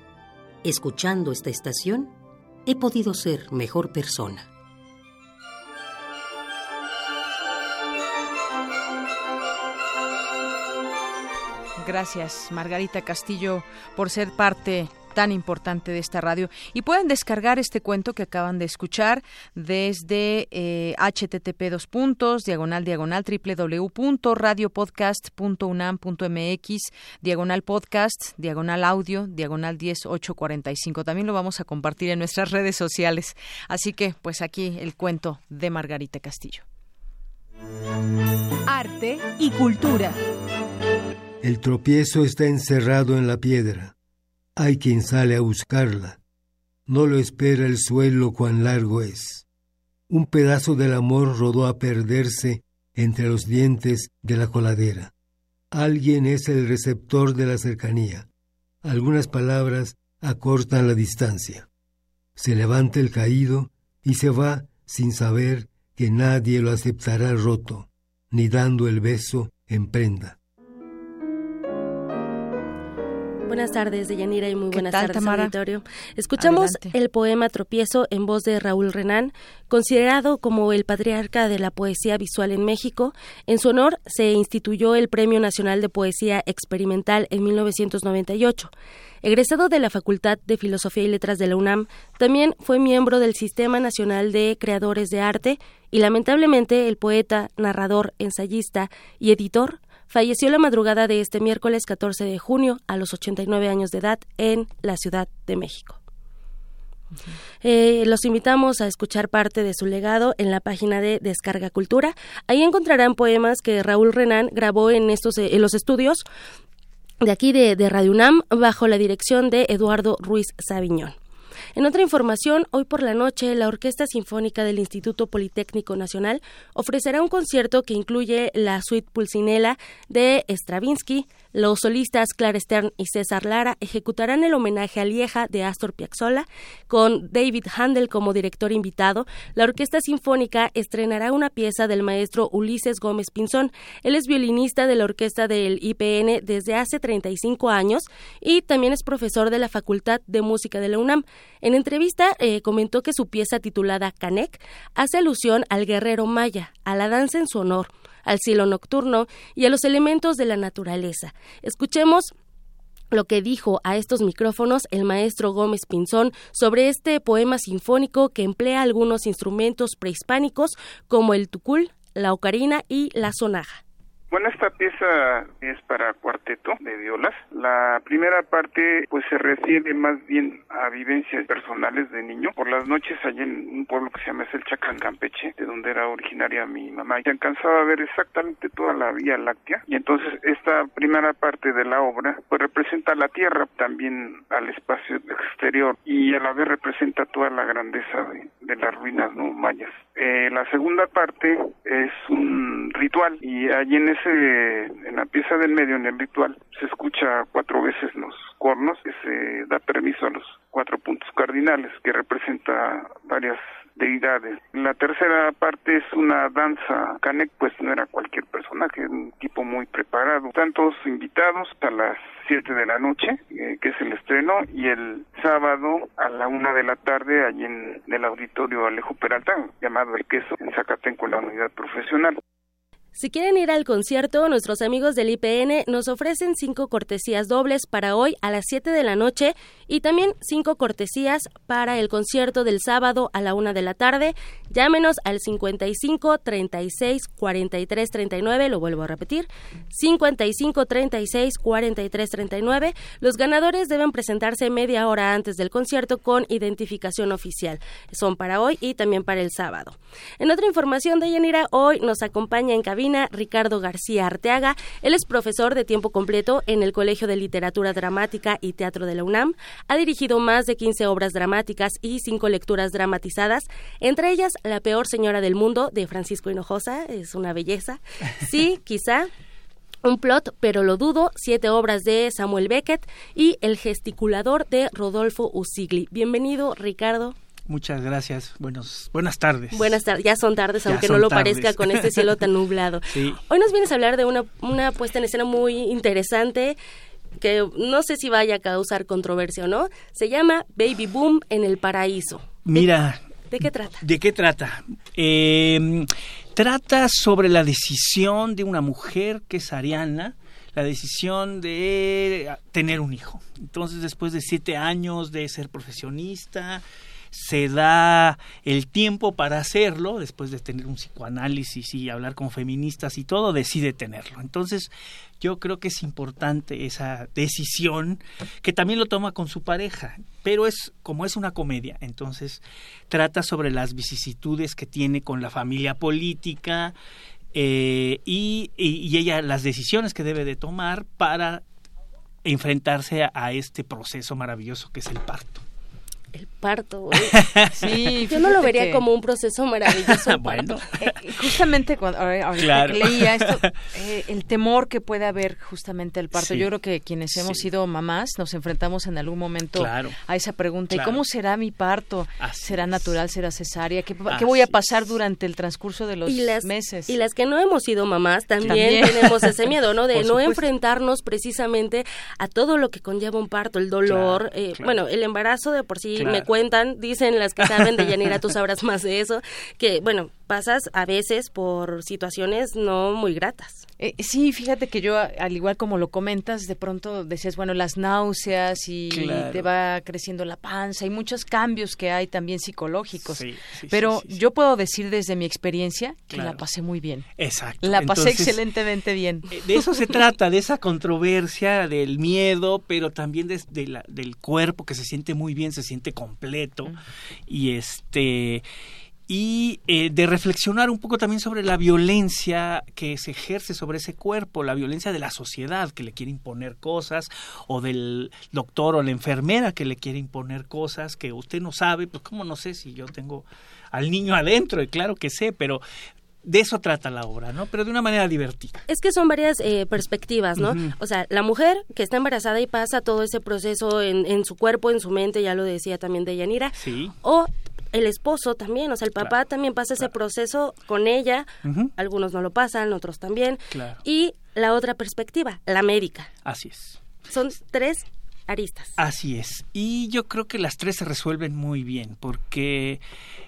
Escuchando esta estación, he podido ser mejor persona. Gracias, Margarita Castillo, por ser parte tan importante de esta radio. Y pueden descargar este cuento que acaban de escuchar desde eh, http dos puntos, diagonal diagonal www.radiopodcast.unam.mx, diagonal podcast, diagonal audio, diagonal 10845. También lo vamos a compartir en nuestras redes sociales. Así que, pues aquí el cuento de Margarita Castillo. Arte y cultura. El tropiezo está encerrado en la piedra. Hay quien sale a buscarla. No lo espera el suelo cuán largo es. Un pedazo del amor rodó a perderse entre los dientes de la coladera. Alguien es el receptor de la cercanía. Algunas palabras acortan la distancia. Se levanta el caído y se va sin saber que nadie lo aceptará roto, ni dando el beso en prenda. Buenas tardes, Deyanira, y muy buenas tardes, auditorio. Escuchamos el poema Tropiezo en voz de Raúl Renán, considerado como el patriarca de la poesía visual en México. En su honor se instituyó el Premio Nacional de Poesía Experimental en 1998. Egresado de la Facultad de Filosofía y Letras de la UNAM, también fue miembro del Sistema Nacional de Creadores de Arte y lamentablemente el poeta, narrador, ensayista y editor falleció la madrugada de este miércoles 14 de junio a los 89 años de edad en la Ciudad de México. Eh, los invitamos a escuchar parte de su legado en la página de Descarga Cultura. Ahí encontrarán poemas que Raúl Renán grabó en estos en los estudios de aquí de, de Radio UNAM bajo la dirección de Eduardo Ruiz Sabiñón. En otra información, hoy por la noche, la Orquesta Sinfónica del Instituto Politécnico Nacional ofrecerá un concierto que incluye la suite Pulcinella de Stravinsky, Los solistas Clara Stern y César Lara ejecutarán el homenaje a Lieja de Astor Piazzolla con David Handel como director invitado. La Orquesta Sinfónica estrenará una pieza del maestro Ulises Gómez Pinzón. Él es violinista de la orquesta del IPN desde hace 35 años y también es profesor de la Facultad de Música de la UNAM. En entrevista eh, comentó que su pieza titulada Canek hace alusión al guerrero maya, a la danza en su honor al cielo nocturno y a los elementos de la naturaleza. Escuchemos lo que dijo a estos micrófonos el maestro Gómez Pinzón sobre este poema sinfónico que emplea algunos instrumentos prehispánicos como el tucul, la ocarina y la sonaja. Bueno, esta pieza es para cuarteto de violas. La primera parte pues se refiere más bien a vivencias personales de niño. Por las noches allá en un pueblo que se llama Selchacán, Campeche, de donde era originaria mi mamá, y alcanzaba a ver exactamente toda la Vía Láctea. Y entonces esta primera parte de la obra pues representa la tierra, también al espacio exterior y a la vez representa toda la grandeza de, de las ruinas no mayas. Eh, la segunda parte es un ritual y allí en ese, en la pieza del medio, en el ritual, se escucha cuatro veces los cornos que se da permiso a los cuatro puntos cardinales que representa varias deidades. La tercera parte es una danza. Canek pues no era cualquier personaje, un tipo muy preparado. Están todos invitados a las 7 de la noche, eh, que es el estreno, y el sábado a la una de la tarde, allí en el auditorio Alejo Peralta, llamado El Queso, en Zacatenco, la unidad profesional. Si quieren ir al concierto, nuestros amigos del IPN nos ofrecen cinco cortesías dobles para hoy a las 7 de la noche y también cinco cortesías para el concierto del sábado a la una de la tarde. Llámenos al 55 36 43 39, lo vuelvo a repetir, 55 36 43 39. Los ganadores deben presentarse media hora antes del concierto con identificación oficial. Son para hoy y también para el sábado. En otra información de Yanira, hoy nos acompaña en cabina Ricardo García Arteaga. Él es profesor de tiempo completo en el Colegio de Literatura Dramática y Teatro de la UNAM. Ha dirigido más de 15 obras dramáticas y cinco lecturas dramatizadas, entre ellas La peor señora del mundo de Francisco Hinojosa, es una belleza. Sí, quizá un plot, pero lo dudo, siete obras de Samuel Beckett y El gesticulador de Rodolfo Usigli. Bienvenido, Ricardo. Muchas gracias. Buenos, buenas tardes. Buenas tardes. Ya son tardes, aunque no lo parezca con este cielo tan nublado. Hoy nos vienes a hablar de una, una puesta en escena muy interesante que no sé si vaya a causar controversia o no. Se llama Baby Boom en el Paraíso. Mira. ¿De, qué trata? ¿De qué trata? Em, trata sobre la decisión de una mujer que es Ariana, la decisión de tener un hijo. Entonces, después de siete años de ser profesionista, se da el tiempo para hacerlo, después de tener un psicoanálisis y hablar con feministas y todo, decide tenerlo. Entonces, yo creo que es importante esa decisión que también lo toma con su pareja, pero es como es una comedia, entonces trata sobre las vicisitudes que tiene con la familia política eh, y, ella las decisiones que debe de tomar para enfrentarse a este proceso maravilloso que es el parto el parto. sí, yo no lo vería como un proceso maravilloso. bueno. Eh, justamente cuando leía esto, eh, el temor que puede haber justamente el parto. Yo creo que quienes hemos sido mamás nos enfrentamos en algún momento a esa pregunta. ¿Y cómo será mi parto? ¿Será natural? ¿Será cesárea? ¿Qué, voy a pasar durante el transcurso de los meses? Y las que no hemos sido mamás también, tenemos ese miedo, ¿no? De no enfrentarnos precisamente a todo lo que conlleva un parto, el dolor, eh, bueno, el embarazo de por sí me cuentan, dicen las que saben de Yanira, tú sabrás más de eso, que bueno, pasas a veces por situaciones no muy gratas. Eh, sí, fíjate que yo, al igual como lo comentas, de pronto decías, bueno, las náuseas y te va creciendo la panza y muchos cambios que hay también psicológicos. Pero yo puedo decir desde mi experiencia que la pasé muy bien. Exacto. La pasé excelentemente bien. Eh, de eso se trata, de esa controversia, del miedo, pero también de, del cuerpo que se siente muy bien, se siente completo. Y este y eh, de reflexionar un poco también sobre la violencia que se ejerce sobre ese cuerpo, la violencia de la sociedad que le quiere imponer cosas, o del doctor o la enfermera que le quiere imponer cosas que usted no sabe, pues cómo no sé si yo tengo al niño adentro, y claro que sé, pero de eso trata la obra, ¿no? Pero de una manera divertida. Es que son varias eh, perspectivas, ¿no? O sea, la mujer que está embarazada y pasa todo ese proceso en, en su cuerpo, en su mente, ya lo decía también de Yanira. Sí. O el esposo también, o sea, el papá también pasa ese proceso con ella, algunos no lo pasan, otros también. Claro. Y la otra perspectiva, la médica. Así es. Son tres aristas. Así es. Y yo creo que las tres se resuelven muy bien, porque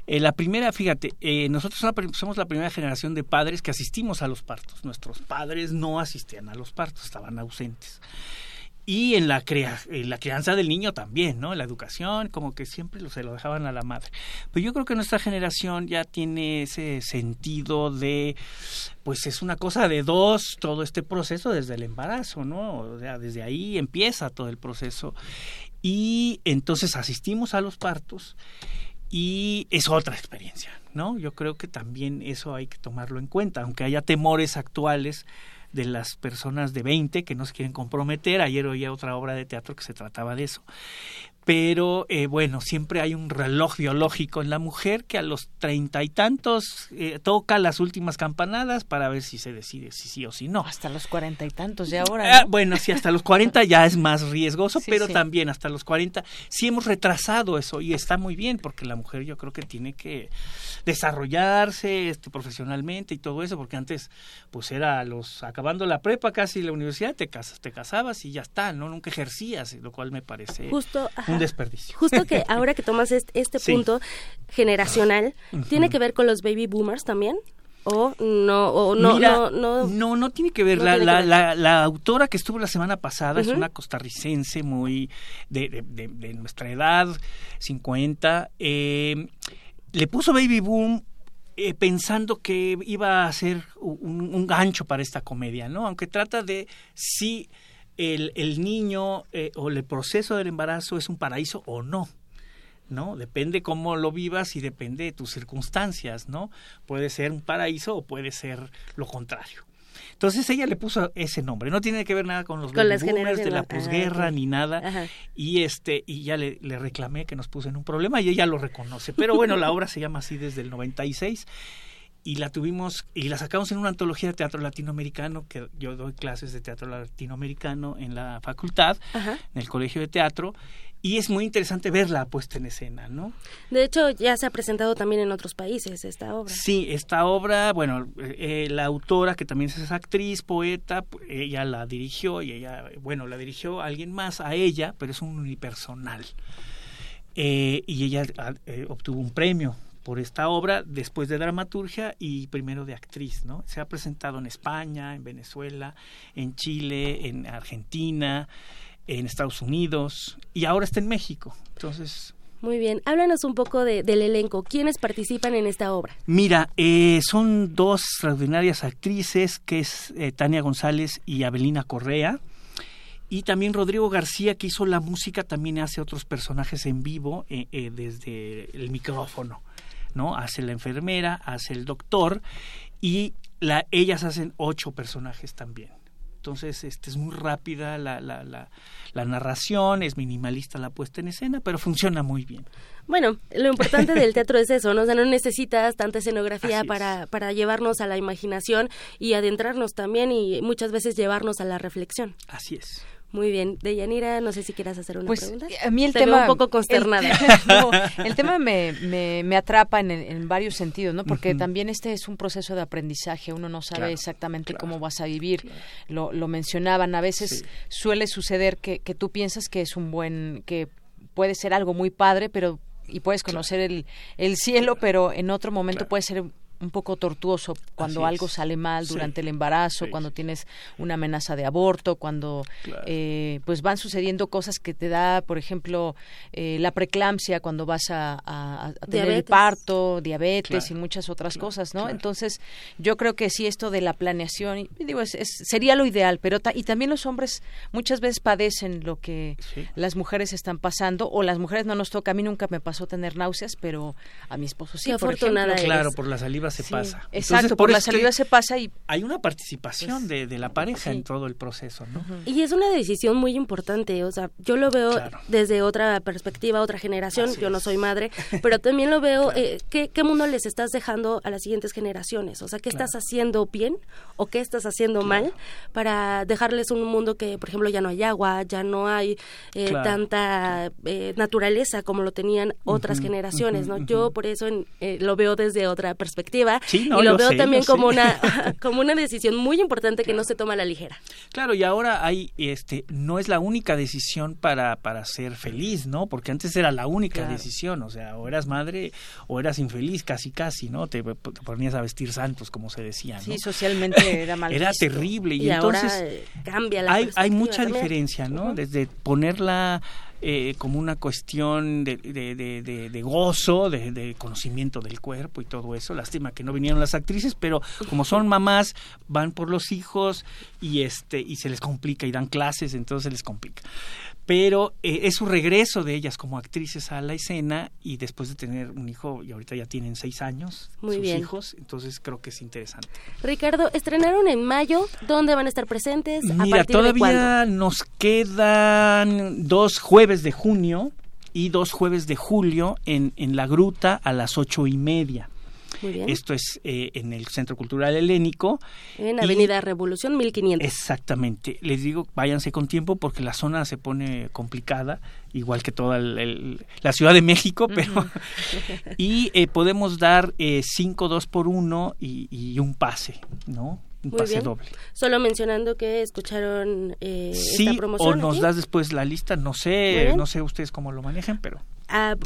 eh, la primera, fíjate, eh, nosotros somos la primera generación de padres que asistimos a los partos. Nuestros padres no asistían a los partos, estaban ausentes y en la, crea, la crianza del niño también, ¿no? La educación, como que siempre se lo dejaban a la madre. Pero yo creo que nuestra generación ya tiene ese sentido de, pues es una cosa de dos, todo este proceso desde el embarazo, ¿no? O sea, desde ahí empieza todo el proceso. Y entonces asistimos a los partos y es otra experiencia, ¿no? Yo creo que también eso hay que tomarlo en cuenta, aunque haya temores actuales de las personas de 20 que no se quieren comprometer. Ayer oía otra obra de teatro que se trataba de eso pero eh, bueno, siempre hay un reloj biológico en la mujer que a los treinta y tantos eh, toca las últimas campanadas para ver si se decide si sí o si no. Hasta los cuarenta y tantos ahora. Ah, bueno, sí, hasta los cuarenta ya es más riesgoso, pero también hasta los cuarenta sí hemos retrasado eso y está muy bien porque la mujer yo creo que tiene que desarrollarse este, profesionalmente y todo eso, porque antes pues era los acabando la prepa casi la universidad te casas, te casabas y ya está, no nunca ejercías, lo cual me parece Justo, desperdicio. Justo que ahora que tomas este, este punto generacional, ¿tiene que ver con los baby boomers también? o no o no, no, no no tiene que ver, la, la, La, autora que estuvo la semana pasada es una costarricense muy de, de, nuestra edad 50 eh, le puso baby boom eh, pensando que iba a ser un, un, gancho para esta comedia no aunque trata de sí el, el niño eh, o el proceso del embarazo es un paraíso o no. ¿no? Depende cómo lo vivas y depende de tus circunstancias, ¿no? Puede ser un paraíso o puede ser lo contrario. Entonces ella le puso ese nombre, no tiene que ver nada con los con de la posguerra ni nada. Y este y ya le, le reclamé que nos puso en un problema y ella lo reconoce. Pero bueno, la obra se llama así desde el 96 y la tuvimos y la sacamos en una antología de teatro latinoamericano que yo doy clases de teatro latinoamericano en la facultad en el colegio de teatro y es muy interesante verla puesta en escena, ¿no? De hecho, ya se ha presentado también en otros países esta obra. Sí, esta obra, bueno, eh, la autora, que también es actriz, poeta, ella la dirigió y ella, bueno, la dirigió a alguien más, a ella, pero es un unipersonal. Eh, y ella eh, obtuvo un premio por esta obra después de dramaturgia y primero de actriz, ¿no? Se ha presentado en España, en Venezuela, en Chile, en Argentina, en Estados Unidos y ahora está en México. Entonces, muy bien, háblanos un poco del elenco. ¿Quiénes participan en esta obra? Mira, eh, son dos extraordinarias actrices, que es eh, Tania González y Abelina Correa. Y también Rodrigo García, que hizo la música, también hace otros personajes en vivo eh, desde el micrófono. ¿No? Hace la enfermera, hace el doctor y la, ellas hacen ocho personajes también. Entonces, este es muy rápida la, la, la, la, narración, es minimalista la puesta en escena, pero funciona muy bien. Bueno, lo importante del teatro es eso, ¿no? O sea, no necesitas tanta escenografía para, para llevarnos a la imaginación y adentrarnos también y muchas veces llevarnos a la reflexión. Así es. Muy bien, Deyanira, no sé si quieras hacer una pues, pregunta. A mí el tema un poco consternada. El, tema me, me, me atrapa en, en, varios sentidos, ¿no? Porque también este es un proceso de aprendizaje. Uno no sabe exactamente cómo vas a vivir. Lo, lo mencionaban. A veces suele suceder que, que tú piensas que es un buen, que puede ser algo muy padre, pero y puedes conocer el, el cielo, pero en otro momento puede ser un poco tortuoso cuando algo sale mal durante el embarazo, cuando tienes una amenaza de aborto, cuando eh, pues van sucediendo cosas que te da, por ejemplo, eh, la preeclampsia cuando vas a, tener el parto, diabetes y muchas otras cosas, ¿no? Entonces, yo creo que sí esto de la planeación, digo, es, sería lo ideal, pero y también los hombres muchas veces padecen lo que las mujeres están pasando o las mujeres no nos toca, a mí nunca me pasó tener náuseas, pero a mi esposo sí, por afortunada Claro, por la saliva saliva se pasa. Exacto, por, la saliva se pasa y... Hay una participación de, la pareja en todo el proceso, ¿no? Y es una decisión muy importante, o sea, yo lo veo desde otra perspectiva, otra generación, yo no soy madre, pero también lo veo, eh, ¿qué, mundo les estás dejando a las siguientes generaciones? O sea, ¿qué estás haciendo bien o qué estás haciendo mal para dejarles un mundo que, por ejemplo, ya no hay agua, ya no hay eh, tanta eh, naturaleza como lo tenían otras generaciones, ¿no? Yo por eso lo veo desde otra perspectiva y lo, veo también como una como una decisión muy importante que no se toma a la ligera. Claro, y ahora hay este no es la única decisión para para ser feliz, ¿no? Porque antes era la única decisión, o sea, o eras madre o eras infeliz, casi casi, ¿no? Te, ponías a vestir santos, como se decía, ¿no? Sí, socialmente era mal Era terrible y, entonces ahora, cambia la hay hay mucha diferencia, ¿no? Desde ponerla eh, como una cuestión de, de, de, de gozo, de, conocimiento del cuerpo y todo eso. Lástima que no vinieron las actrices, pero como son mamás, van por los hijos y este y se les complica y dan clases, entonces se les complica pero eh, es su regreso de ellas como actrices a la escena y después de tener un hijo, y ahorita ya tienen seis años, Muy sus hijos, entonces creo que es interesante. Ricardo, estrenaron en mayo, ¿dónde van a estar presentes? Mira, todavía nos quedan dos jueves de junio y dos jueves de julio en, en La Gruta a las ocho y media. Esto es eh, en el Centro Cultural Helénico. En Avenida Revolución 1500. Exactamente. Les digo, váyanse con tiempo porque la zona se pone complicada, igual que toda la Ciudad de México, pero... y eh, podemos dar eh, cinco dos por uno y, un pase, ¿no? un pase doble. Solo mencionando que escucharon eh, sí, esta promoción. o nos das después la lista, no sé, no sé ustedes cómo lo manejan, pero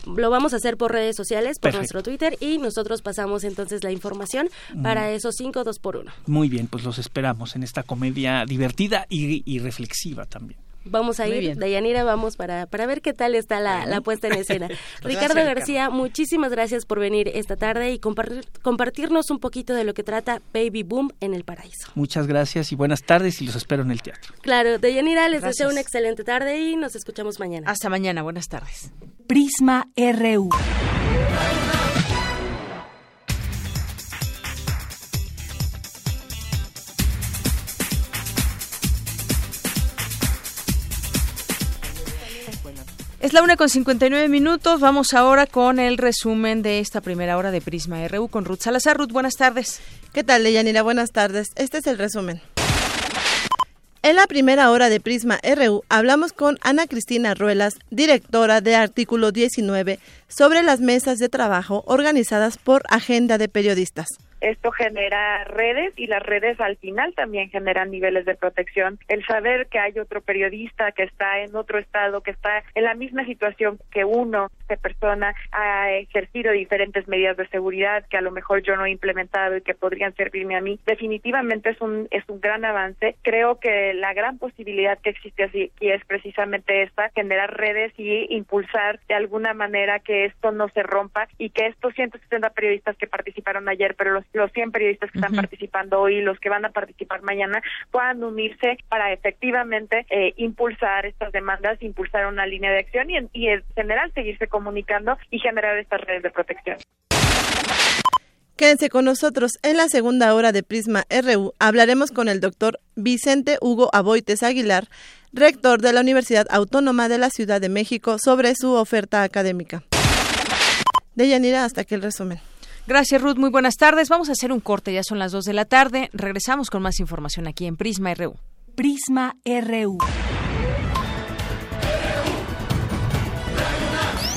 lo vamos a hacer por redes sociales, por nuestro Twitter y nosotros pasamos entonces la información para esos cinco dos por uno. Muy bien, pues los esperamos en esta comedia divertida y reflexiva también. Vamos a ir, Dayanira, vamos para, para ver qué tal está la, la puesta en escena. Ricardo García, muchísimas gracias por venir esta tarde y compartir, compartirnos un poquito de lo que trata Baby Boom en el Paraíso. Muchas gracias y buenas tardes y los espero en el teatro. Claro, Dayanira, les deseo una excelente tarde y nos escuchamos mañana. Hasta mañana, buenas tardes. Prisma RU. Es la una con 59 minutos. Vamos ahora con el resumen de esta primera hora de Prisma RU con Ruth Salazar. Ruth, buenas tardes. ¿Qué tal, Leyanira? Buenas tardes. Este es el resumen. En la primera hora de Prisma RU hablamos con Ana Cristina Ruelas, directora de Artículo 19, sobre las mesas de trabajo organizadas por Agenda de Periodistas esto genera redes y las redes al final también generan niveles de protección. El saber que hay otro periodista que está en otro estado, que está en la misma situación que uno, esta persona, ha ejercido diferentes medidas de seguridad que a lo mejor yo no he implementado y que podrían servirme a mí, definitivamente es un, es un gran avance. Creo que la gran posibilidad que existe aquí es precisamente esta, generar redes y impulsar de alguna manera que esto no se rompa y que estos 170 periodistas que participaron ayer, pero los los 100 periodistas que están participando hoy, los que van a participar mañana, puedan unirse para efectivamente eh, impulsar estas demandas, impulsar una línea de acción y, y en general seguirse comunicando y generar estas redes de protección. Quédense con nosotros. En la segunda hora de Prisma RU hablaremos con el doctor Vicente Hugo Aboites Aguilar, rector de la Universidad Autónoma de la Ciudad de México, sobre su oferta académica. De Yanira, hasta aquí el resumen. Gracias, Ruth. Muy buenas tardes. Vamos a hacer un corte, ya son las 2 de la tarde. Regresamos con más información aquí en Prisma RU. Prisma RU.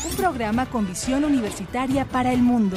Un programa con visión universitaria para el mundo.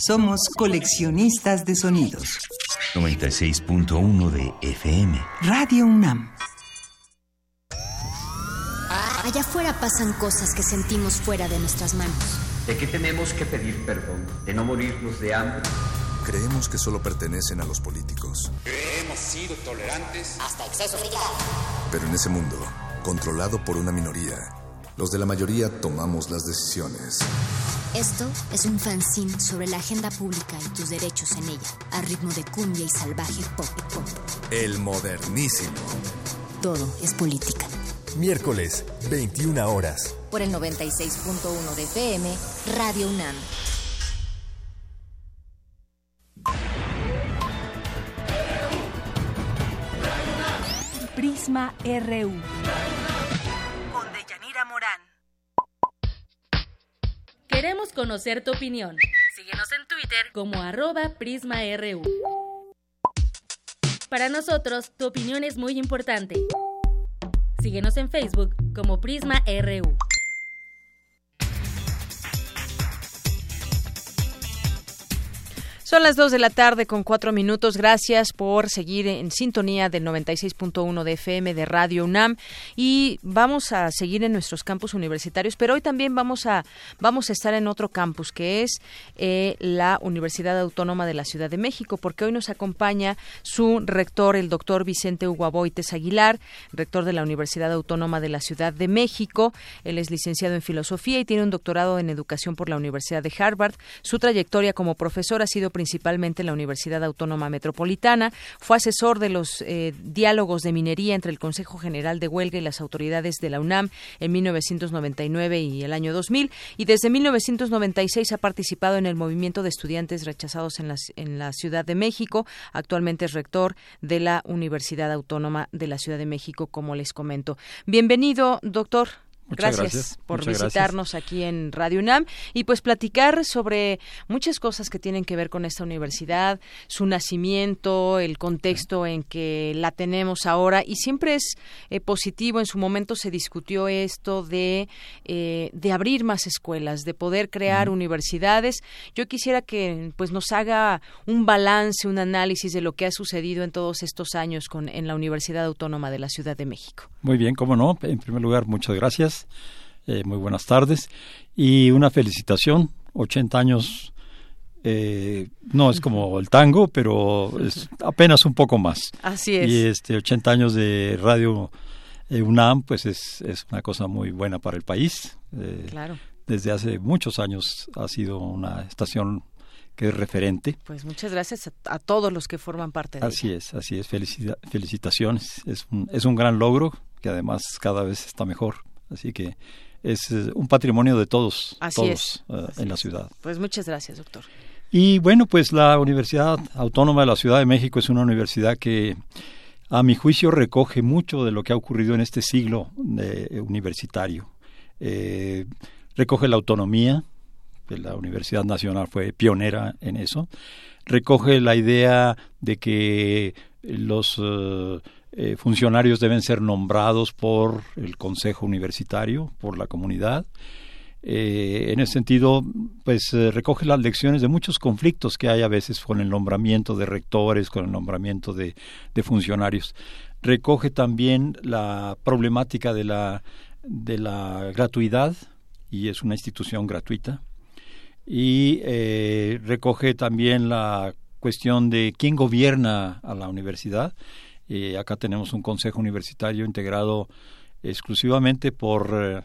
Somos coleccionistas de sonidos. 96.1 de FM. Radio UNAM. Allá afuera pasan cosas que sentimos fuera de nuestras manos. ¿De qué tenemos que pedir perdón? ¿De no morirnos de hambre? Creemos que solo pertenecen a los políticos. Hemos sido tolerantes hasta exceso Pero en ese mundo, controlado por una minoría, los de la mayoría tomamos las decisiones. Esto es un fanzine sobre la agenda pública y tus derechos en ella, a ritmo de cumbia y salvaje pop y pop. El modernísimo. Todo es política. Miércoles, 21 horas. Por el 96.1 de FM, Radio UNAM. Prisma RU. Queremos conocer tu opinión. Síguenos en Twitter como arroba PrismaRU. Para nosotros, tu opinión es muy importante. Síguenos en Facebook como Prisma Son las 2 de la tarde con cuatro minutos. Gracias por seguir en sintonía del 96.1 de FM de Radio UNAM y vamos a seguir en nuestros campus universitarios, pero hoy también vamos a vamos a estar en otro campus que es eh, la Universidad Autónoma de la Ciudad de México, porque hoy nos acompaña su rector, el doctor Vicente Hugo Aboites Aguilar, rector de la Universidad Autónoma de la Ciudad de México. Él es licenciado en filosofía y tiene un doctorado en educación por la Universidad de Harvard. Su trayectoria como profesor ha sido principalmente en la Universidad Autónoma Metropolitana. Fue asesor de los eh, diálogos de minería entre el Consejo General de Huelga y las autoridades de la UNAM en 1999 y el año 2000 y desde 1996 ha participado en el movimiento de estudiantes rechazados en la, en la Ciudad de México. Actualmente es rector de la Universidad Autónoma de la Ciudad de México, como les comento. Bienvenido, doctor gracias, por visitarnos aquí en Radio UNAM y pues platicar sobre muchas cosas que tienen que ver con esta universidad, su nacimiento, el contexto en que la tenemos ahora y siempre es eh, positivo. En su momento se discutió esto de, eh, de abrir más escuelas, de poder crear universidades. Yo quisiera que pues nos haga un balance, un análisis de lo que ha sucedido en todos estos años con, en la Universidad Autónoma de la Ciudad de México. Muy bien, cómo no. En primer lugar, muchas gracias. Eh, muy buenas tardes. Y una felicitación, 80 años. Eh, no es como el tango, pero es apenas un poco más. Así es. Y este 80 años de radio eh, UNAM, pues es, es una cosa muy buena para el país. claro. Desde hace muchos años ha sido una estación que es referente. Pues muchas gracias a, todos los que forman parte de Así es, así es. felicitaciones. Es un, es un gran logro que además cada vez está mejor. Así que es un patrimonio de todos, todos eh, en la ciudad. Pues muchas gracias, doctor. Y bueno, pues la Universidad Autónoma de la Ciudad de México es una universidad que a mi juicio recoge mucho de lo que ha ocurrido en este siglo universitario. Eh, recoge la autonomía, que la Universidad Nacional fue pionera en eso, recoge la idea de que los eh, eh, funcionarios deben ser nombrados por el Consejo Universitario, por la comunidad. Eh, en ese sentido, pues recoge las lecciones de muchos conflictos que hay a veces con el nombramiento de rectores, con el nombramiento de, de funcionarios. Recoge también la problemática de la, de la gratuidad, y es una institución gratuita. Y recoge también la cuestión de quién gobierna a la universidad. Acá tenemos un consejo universitario integrado exclusivamente por eh,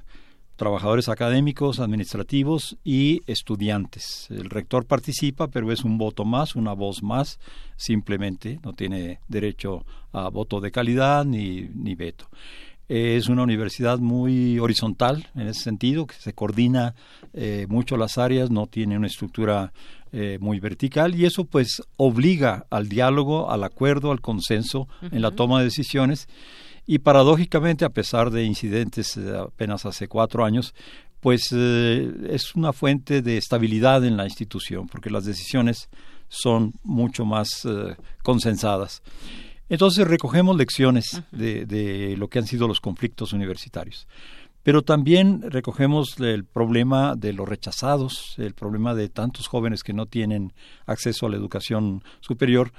trabajadores académicos, administrativos y estudiantes. El rector participa, pero es un voto más, una voz más, simplemente, no tiene derecho a voto de calidad ni, ni veto. Es una universidad muy horizontal en ese sentido, que se coordina eh, mucho las áreas, no tiene una estructura eh, muy vertical y eso pues obliga al diálogo, al acuerdo, al consenso en la toma de decisiones y paradójicamente a pesar de incidentes eh, apenas hace cuatro años, pues es una fuente de estabilidad en la institución porque las decisiones son mucho más consensadas. Entonces recogemos lecciones de, lo que han sido los conflictos universitarios. Pero también recogemos el problema de los rechazados, el problema de tantos jóvenes que no tienen acceso a la educación superior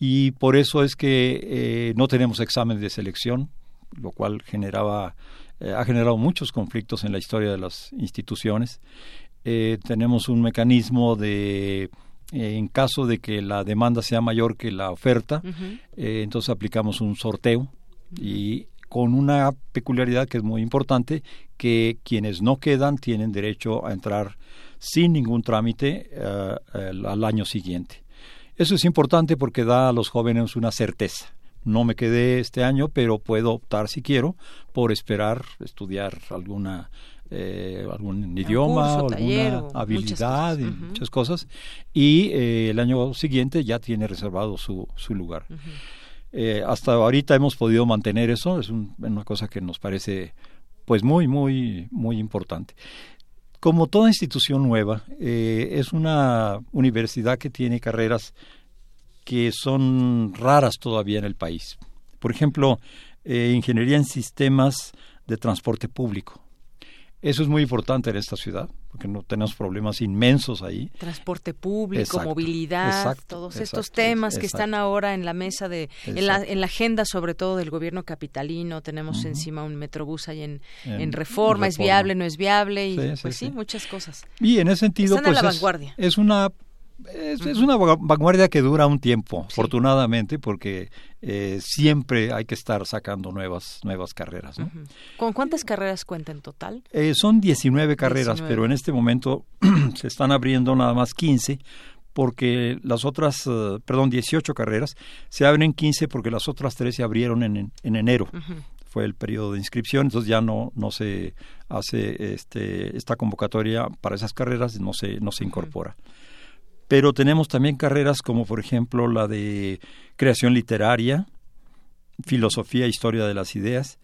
y por eso es que eh, no tenemos examen de selección, lo cual generaba, eh, ha generado muchos conflictos en la historia de las instituciones. Eh, tenemos un mecanismo de en caso de que la demanda sea mayor que la oferta, eh, entonces aplicamos un sorteo y con una peculiaridad que es muy importante, que quienes no quedan tienen derecho a entrar sin ningún trámite eh, al año siguiente. Eso es importante porque da a los jóvenes una certeza. No me quedé este año, pero puedo optar si quiero por esperar estudiar alguna eh, algún idioma, alguna habilidad y muchas cosas. Y eh, el año siguiente ya tiene reservado su, su lugar. Eh, hasta ahorita hemos podido mantener eso, es una cosa que nos parece pues muy, muy, muy importante. Como toda institución nueva, es una universidad que tiene carreras que son raras todavía en el país. Por ejemplo, ingeniería en sistemas de transporte público eso es muy importante en esta ciudad, porque no tenemos problemas inmensos ahí. Transporte público, movilidad, todos estos temas que están ahora en la mesa de, en la, en la, agenda sobre todo del gobierno capitalino. Tenemos encima un metrobús ahí en, en, reforma, es viable, no es viable, y pues sí, muchas cosas. Y en ese sentido, están pues la vanguardia. es una es, una vanguardia que dura un tiempo, afortunadamente, porque eh, siempre hay que estar sacando nuevas nuevas carreras. ¿Con cuántas carreras cuenta en total? Eh, son 19 carreras, pero en este momento se están abriendo nada más 15 porque las otras, eh, perdón, 18 carreras, se abren 15 porque las otras tres se abrieron en, en enero. Fue el periodo de inscripción, entonces ya no, no se hace este, esta convocatoria para esas carreras, no se, no se incorpora pero tenemos también carreras como por ejemplo la de creación literaria, filosofía e historia de las ideas,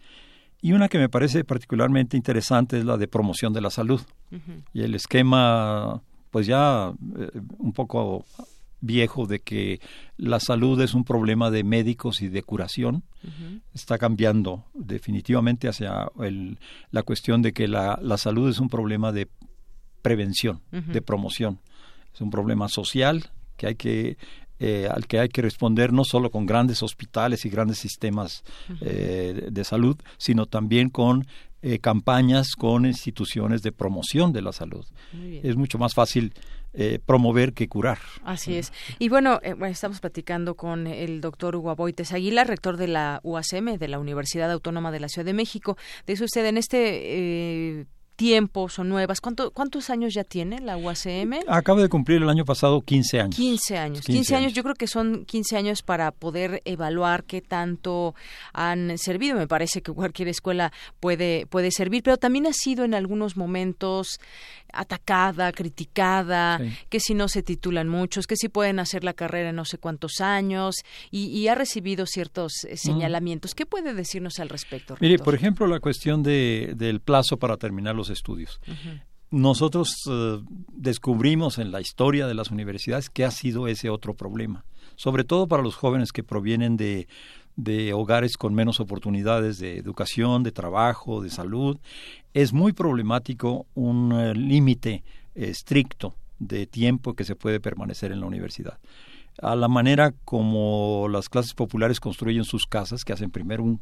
y una que me parece particularmente interesante es la de promoción de la salud. Y el esquema, pues ya eh, un poco viejo de que la salud es un problema de médicos y de curación, está cambiando definitivamente hacia el, la cuestión de que la, la salud es un problema de prevención, de promoción es un problema social que hay que eh, al que hay que responder no solo con grandes hospitales y grandes sistemas eh, de salud, sino también con eh, campañas con instituciones de promoción de la salud. Es mucho más fácil promover que curar. Así es. Y bueno, estamos platicando con el doctor Hugo Aboites Aguilar, rector de la UACM, de la Universidad Autónoma de la Ciudad de México. Eso usted en este tiempos o nuevas. ¿Cuánto, ¿Cuántos años ya tiene la UACM? Acaba de cumplir el año pasado 15 años. 15 años. 15, años. Yo creo que son 15 años para poder evaluar qué tanto han servido. Me parece que cualquier escuela puede, puede servir, pero también ha sido en algunos momentos atacada, criticada, que si no se titulan muchos, que si pueden hacer la carrera en no sé cuántos años y, ha recibido ciertos eh, señalamientos. ¿Qué puede decirnos al respecto? Mire, por ejemplo, la cuestión de, del plazo para terminar los estudios. nosotros eh, descubrimos en la historia de las universidades que ha sido ese otro problema, sobre todo para los jóvenes que provienen de, de hogares con menos oportunidades de educación, de trabajo, de salud. Es muy problemático un eh, límite estricto de tiempo que se puede permanecer en la universidad a la manera como las clases populares construyen sus casas, que hacen primero un,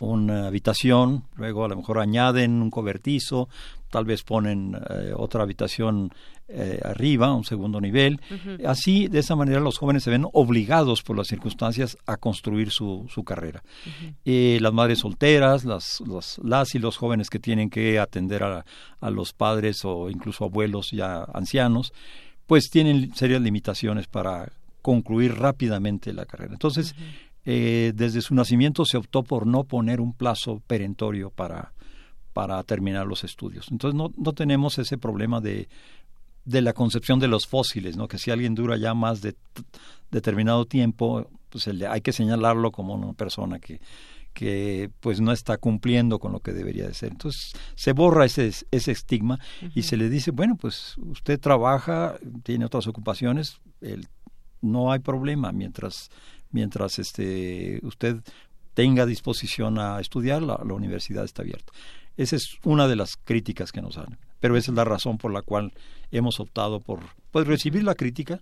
una habitación, luego a lo mejor añaden un cobertizo, tal vez ponen eh, otra habitación eh, arriba, un segundo nivel. Así, de esa manera, los jóvenes se ven obligados por las circunstancias a construir su, su carrera. Eh, las madres solteras, las, las y los jóvenes que tienen que atender a, a los padres o incluso abuelos ya ancianos, pues tienen serias limitaciones para concluir rápidamente la carrera. Entonces, eh, desde su nacimiento se optó por no poner un plazo perentorio para, para terminar los estudios. Entonces, no, no tenemos ese problema de, de la concepción de los fósiles, ¿no? que si alguien dura ya más de determinado tiempo, pues hay que señalarlo como una persona que, que pues no está cumpliendo con lo que debería de ser. Entonces se borra ese, ese estigma y se le dice, bueno, pues usted trabaja, tiene otras ocupaciones, el no hay problema mientras mientras este usted tenga disposición a estudiar la, la universidad está abierta. Esa es una de las críticas que nos dan pero esa es la razón por la cual hemos optado por pues, recibir la crítica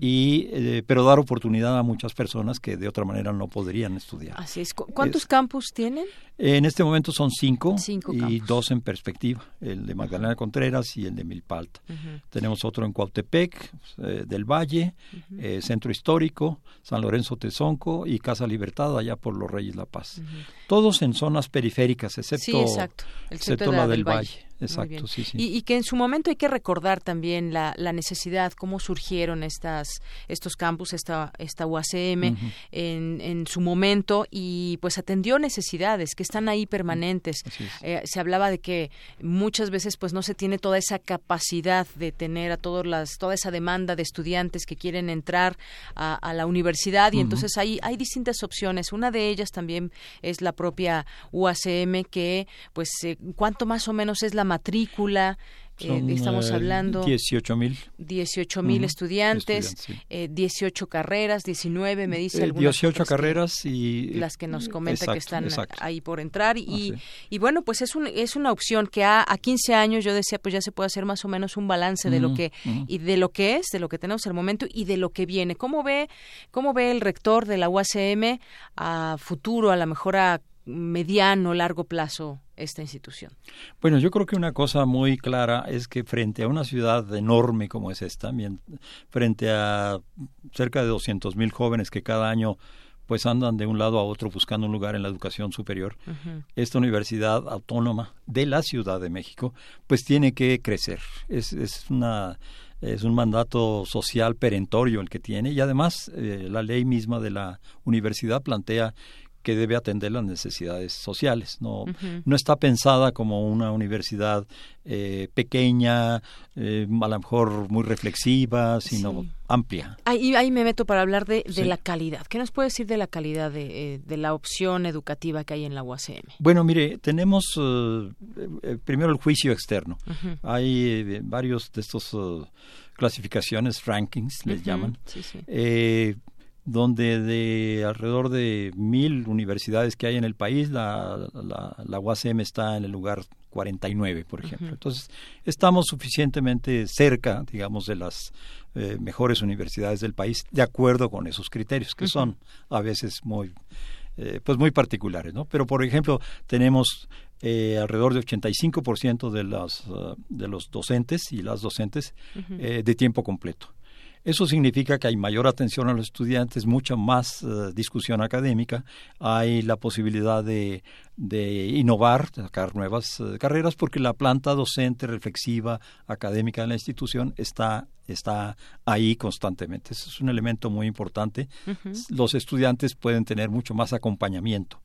y eh, pero dar oportunidad a muchas personas que de otra manera no podrían estudiar. Así es. ¿Cuántos campus tienen? En este momento son cinco, y dos en perspectiva, el de Magdalena Contreras y el de Milpalta. Tenemos otro en Cuautepec, eh, del Valle, eh, Centro Histórico, San Lorenzo Tezonco y Casa Libertad allá por los Reyes La Paz. Todos en zonas periféricas, excepto, excepto la, del, Valle. Exacto, sí, sí. Y, que en su momento hay que recordar también la, la necesidad, cómo surgieron estas, estos campus, esta, esta UACM en, en su momento y pues atendió necesidades que están ahí permanentes. Eh, se hablaba de que muchas veces pues no se tiene toda esa capacidad de tener a todas las, toda esa demanda de estudiantes que quieren entrar a, a la universidad y entonces hay, hay distintas opciones. Una de ellas también es la propia UACM que pues eh, cuánto más o menos es la matrícula eh, estamos eh, hablando 18 mil. 18 mil estudiantes, 18 carreras 19 me dice eh, 18 carreras y las que nos comenta que están ahí por entrar. Y, y bueno pues es un, es una opción que a, a 15 años yo decía pues ya se puede hacer más o menos un balance de lo que y de lo que es de lo que tenemos al momento y de lo que viene. Cómo ve cómo ve el rector de la UACM a futuro a lo mejor a mediano, largo plazo esta institución? Bueno, yo creo que una cosa muy clara es que frente a una ciudad enorme como es esta, frente a cerca de 200 mil jóvenes que cada año pues andan de un lado a otro buscando un lugar en la educación superior, esta universidad autónoma de la Ciudad de México pues tiene que crecer. Es, es una es un mandato social perentorio el que tiene y además eh, la ley misma de la universidad plantea que debe atender las necesidades sociales. No, no está pensada como una universidad eh, pequeña, eh, a lo mejor muy reflexiva, sino amplia. Ahí, ahí me meto para hablar de, de la calidad. ¿Qué nos puede decir de la calidad de, eh, de, la opción educativa que hay en la UACM? Bueno, mire, tenemos primero el juicio externo. Hay varios de estos clasificaciones, rankings, les llaman. Sí, donde de alrededor de mil universidades que hay en el país, la, la, la UACM está en el lugar 49, por ejemplo. Entonces, estamos suficientemente cerca, digamos, de las eh, mejores universidades del país, de acuerdo con esos criterios, que son a veces muy, eh, pues muy particulares, ¿no? Pero, por ejemplo, tenemos eh, alrededor de 85% de, las, uh, de los docentes y las docentes eh, de tiempo completo. Eso significa que hay mayor atención a los estudiantes, mucha más uh, discusión académica, hay la posibilidad de, de innovar, de sacar nuevas uh, carreras, porque la planta docente, reflexiva, académica de la institución está, está ahí constantemente. Eso es un elemento muy importante. Uh -huh. Los estudiantes pueden tener mucho más acompañamiento.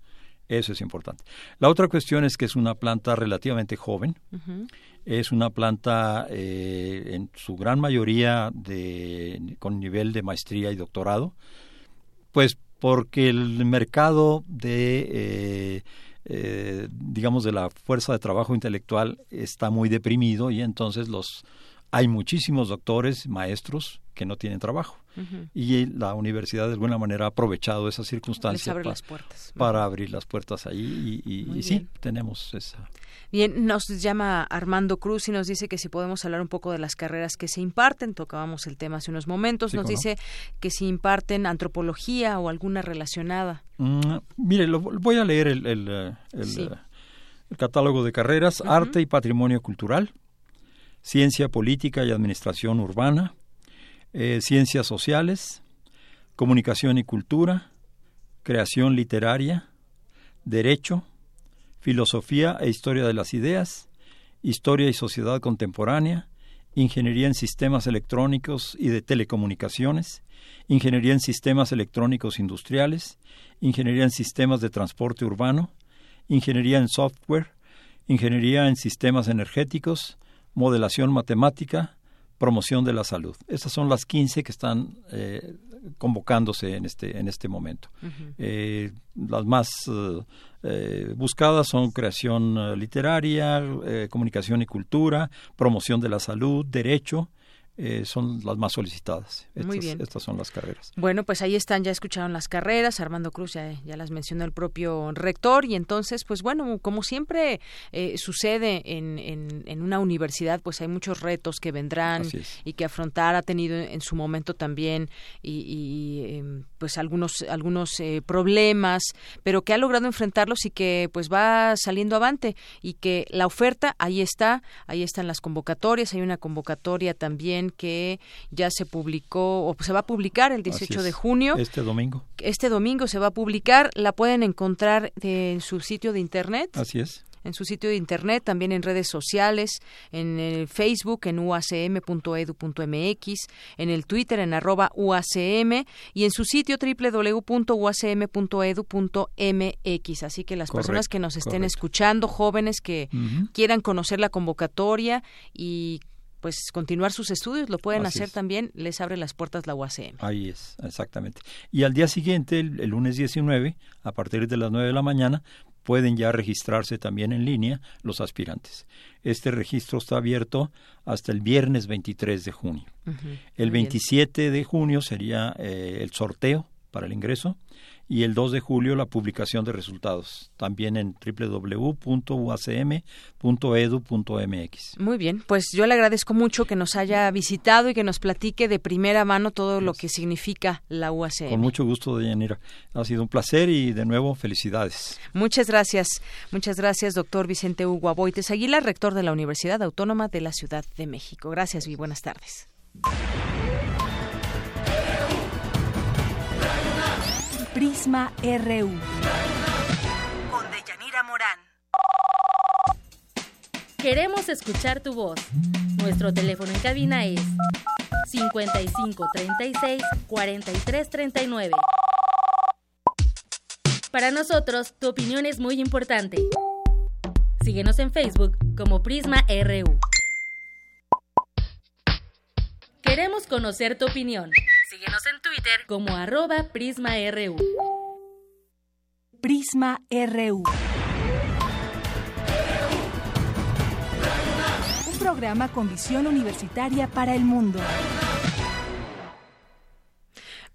Eso es importante. La otra cuestión es que es una planta relativamente joven. Uh -huh. Es una planta eh, en su gran mayoría de, con nivel de maestría y doctorado. Pues porque el mercado de, eh, eh, digamos, de la fuerza de trabajo intelectual está muy deprimido y entonces los hay muchísimos doctores, maestros que no tienen trabajo. Y la universidad de alguna manera ha aprovechado esa circunstancia para abrir las puertas ahí y, sí, tenemos esa. Bien, nos llama Armando Cruz y nos dice que si podemos hablar un poco de las carreras que se imparten, tocábamos el tema hace unos momentos, nos dice que si imparten antropología o alguna relacionada. Mm, mire, lo, voy a leer el, el, catálogo de carreras, arte y patrimonio cultural, ciencia política y administración urbana, eh, ciencias sociales, comunicación y cultura, creación literaria, derecho, filosofía e historia de las ideas, historia y sociedad contemporánea, ingeniería en sistemas electrónicos y de telecomunicaciones, ingeniería en sistemas electrónicos industriales, ingeniería en sistemas de transporte urbano, ingeniería en software, ingeniería en sistemas energéticos, modelación matemática, promoción de la salud. Estas son las 15 que están eh, convocándose en este, en este momento. Eh, las más eh, buscadas son creación literaria, comunicación y cultura, promoción de la salud, derecho, eh, son las más solicitadas. Estas, Muy bien. Estas son las carreras. Bueno, pues ahí están, ya escucharon las carreras. Armando Cruz ya, las mencionó el propio rector. Y entonces, pues bueno, como siempre eh, sucede en, en, una universidad, pues hay muchos retos que vendrán y que afrontar. Ha tenido en su momento también y, em, pues algunos, algunos eh, problemas, pero que ha logrado enfrentarlos y que pues va saliendo avante y que la oferta ahí está, ahí están las convocatorias. Hay una convocatoria también que ya se publicó o se va a publicar el 18 de junio. Este domingo. Este domingo se va a publicar. La pueden encontrar en su sitio de internet. Así es en su sitio de internet, también en redes sociales, en el Facebook, en uacm.edu.mx, en el Twitter, en arroba uacm y en su sitio www.uacm.edu.mx. Así que las personas que nos estén escuchando, jóvenes que quieran conocer la convocatoria y pues continuar sus estudios, lo pueden hacer también, les abre las puertas la UACM. Ahí es, exactamente. Y al día siguiente, el, lunes 19, a partir de las 9 de la mañana, pueden ya registrarse también en línea los aspirantes. Este registro está abierto hasta el viernes 23 de junio. el 27 de junio sería eh, el sorteo para el ingreso y el 2 de julio la publicación de resultados, también en www.uacm.edu.mx. Muy bien, pues yo le agradezco mucho que nos haya visitado y que nos platique de primera mano todo lo que significa la UACM. Con mucho gusto, Deyanira. Ha sido un placer y de nuevo felicidades. Muchas gracias. Muchas gracias, doctor Vicente Hugo Aboites Aguilar, rector de la Universidad Autónoma de la Ciudad de México. Gracias y buenas tardes. Prisma RU. Con Deyanira Morán. Queremos escuchar tu voz. Nuestro teléfono en cabina es 55 36 43 39. Para nosotros, tu opinión es muy importante. Síguenos en Facebook como Prisma RU. Queremos conocer tu opinión. Síguenos en Twitter como arroba PrismaRU. Prisma RU. Un programa con visión universitaria para el mundo.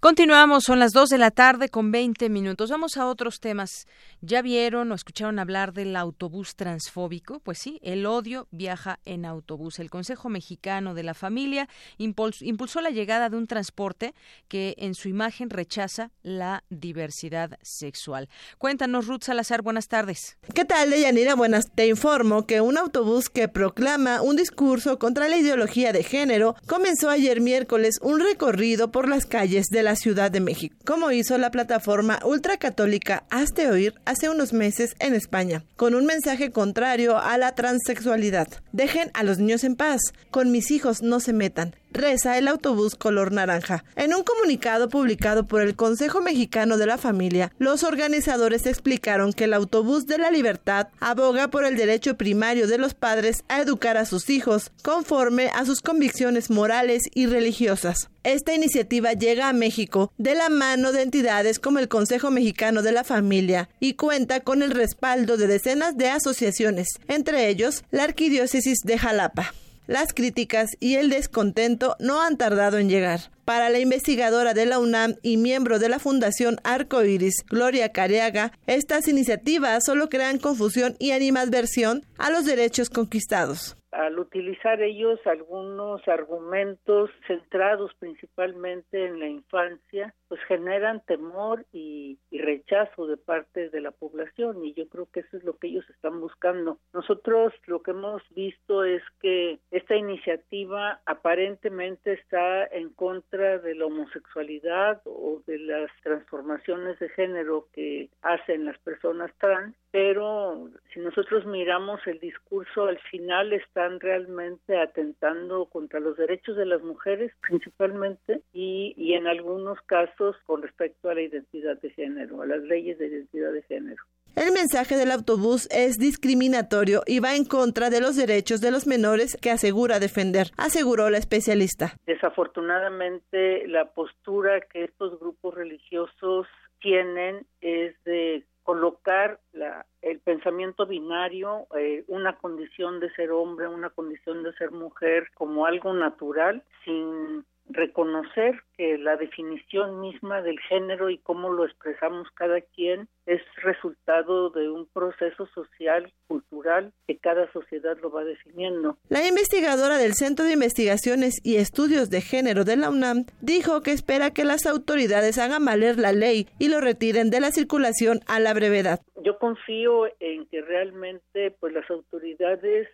Continuamos, son las 2 de la tarde con 20 minutos. Vamos a otros temas. ¿Ya vieron o escucharon hablar del autobús transfóbico? Pues sí, el odio viaja en autobús. El Consejo Mexicano de la Familia impulsó la llegada de un transporte que en su imagen rechaza la diversidad sexual. Cuéntanos, Ruth Salazar, buenas tardes. ¿Qué tal, Deyanira? Buenas. Te informo que un autobús que proclama un discurso contra la ideología de género comenzó ayer miércoles un recorrido por las calles de la Ciudad de México, como hizo la plataforma ultracatólica Hazte Oír hace unos meses en España, con un mensaje contrario a la transexualidad. Dejen a los niños en paz, con mis hijos no se metan, reza el autobús color naranja. En un comunicado publicado por el Consejo Mexicano de la Familia, los organizadores explicaron que el autobús de la libertad aboga por el derecho primario de los padres a educar a sus hijos conforme a sus convicciones morales y religiosas. Esta iniciativa llega a México de la mano de entidades como el Consejo Mexicano de la Familia y cuenta con el respaldo de decenas de asociaciones, entre ellos la Arquidiócesis de Jalapa. Las críticas y el descontento no han tardado en llegar. Para la investigadora de la UNAM y miembro de la Fundación Arco Iris, Gloria Careaga, estas iniciativas solo crean confusión y animadversión a los derechos conquistados al utilizar ellos algunos argumentos centrados principalmente en la infancia, pues generan temor y, rechazo de parte de la población y yo creo que eso es lo que ellos están buscando. Nosotros lo que hemos visto es que esta iniciativa aparentemente está en contra de la homosexualidad o de las transformaciones de género que hacen las personas trans, pero si nosotros miramos el discurso al final están realmente atentando contra los derechos de las mujeres principalmente y, y en algunos casos con respecto a la identidad de género, a las leyes de identidad de género. El mensaje del autobús es discriminatorio y va en contra de los derechos de los menores que asegura defender, aseguró la especialista. Desafortunadamente, la postura que estos grupos religiosos tienen es de colocar la, el pensamiento binario, eh, una condición de ser hombre, una condición de ser mujer como algo natural, sin reconocer que la definición misma del género y cómo lo expresamos cada quien es resultado de un proceso social, cultural, que cada sociedad lo va definiendo. La investigadora del Centro de Investigaciones y Estudios de Género de la UNAM dijo que espera que las autoridades hagan valer la ley y lo retiren de la circulación a la brevedad. Yo confío en que realmente pues las autoridades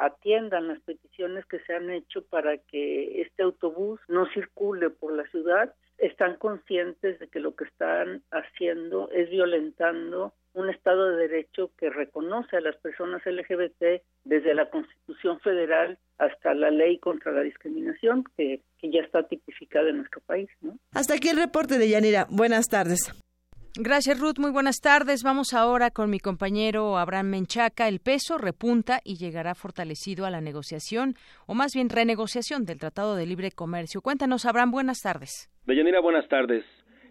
atiendan las peticiones que se han hecho para que este autobús no circule por la ciudad. Están conscientes de que lo que están haciendo es violentando un Estado de Derecho que reconoce a las personas LGBT desde la Constitución Federal hasta la ley contra la discriminación que, que ya está tipificada en nuestro país. ¿no? Hasta aquí el reporte de Yanira. Buenas tardes. Gracias, Ruth. Muy buenas tardes. Vamos ahora con mi compañero Abraham Menchaca. El peso repunta y llegará fortalecido a la negociación, o más bien renegociación del Tratado de Libre Comercio. Cuéntanos, Abraham. Buenas tardes. Deyanira, buenas tardes.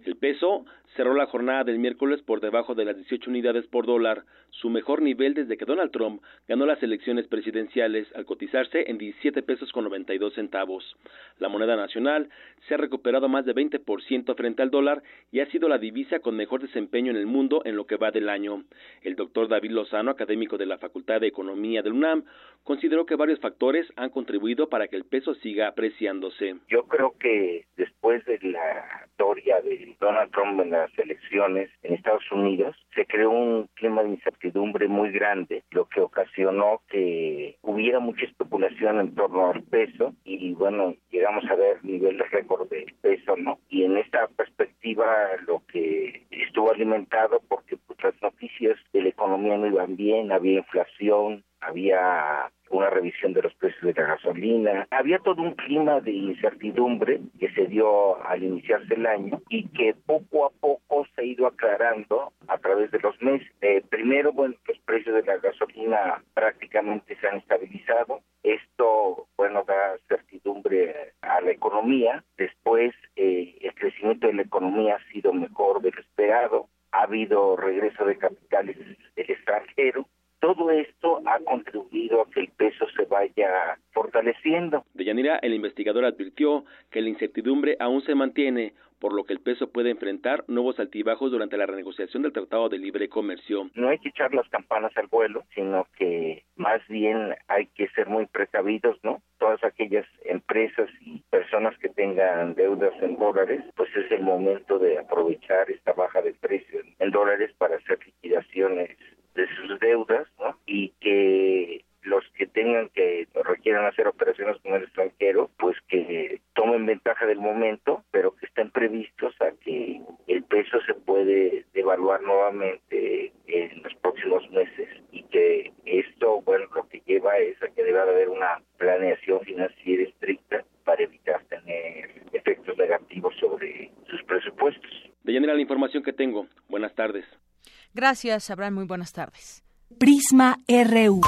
El peso cerró la jornada del miércoles por debajo de las 18 unidades por dólar, su mejor nivel desde que Donald Trump ganó las elecciones presidenciales al cotizarse en 17 pesos con 92 centavos. La moneda nacional se ha recuperado más de 20% frente al dólar y ha sido la divisa con mejor desempeño en el mundo en lo que va del año. El doctor David Lozano, académico de la Facultad de Economía del UNAM, consideró que varios factores han contribuido para que el peso siga apreciándose. Yo creo que después de la historia de Donald Trump en la elecciones en Estados Unidos, se creó un clima de incertidumbre muy grande, lo que ocasionó que hubiera mucha especulación en torno al peso y bueno, llegamos a ver niveles récord de peso, ¿no? Y en esta perspectiva lo que estuvo alimentado porque pues, las noticias de la economía no iban bien, había inflación, había una revisión de los precios de la gasolina. Había todo un clima de incertidumbre que se dio al iniciarse el año y que poco a poco se ha ido aclarando a través de los meses. Eh, primero, bueno, los precios de la gasolina prácticamente se han estabilizado. Esto, bueno, da certidumbre a la economía. Después, eh, el crecimiento de la economía ha sido mejor de esperado. Ha habido regreso de capitales del extranjero todo esto ha contribuido a que el peso se vaya fortaleciendo. Deyanira, el investigador advirtió que la incertidumbre aún se mantiene, por lo que el peso puede enfrentar nuevos altibajos durante la renegociación del Tratado de Libre Comercio. No hay que echar las campanas al vuelo, sino que más bien hay que ser muy precavidos, ¿no? Todas aquellas empresas y personas que tengan deudas en dólares, pues es el momento de aprovechar esta baja de precio en dólares para hacer liquidaciones de sus deudas, ¿no? Y que los que tengan que requieran hacer operaciones con el extranjero, pues que tomen ventaja del momento, pero que estén previstos a que el peso se puede devaluar nuevamente en los próximos meses y que esto, bueno, lo que lleva es a que debe haber una planeación financiera estricta para evitar tener efectos negativos sobre sus presupuestos. De general la información que tengo. Buenas tardes. Gracias, Abraham. Muy buenas tardes. Prisma RU.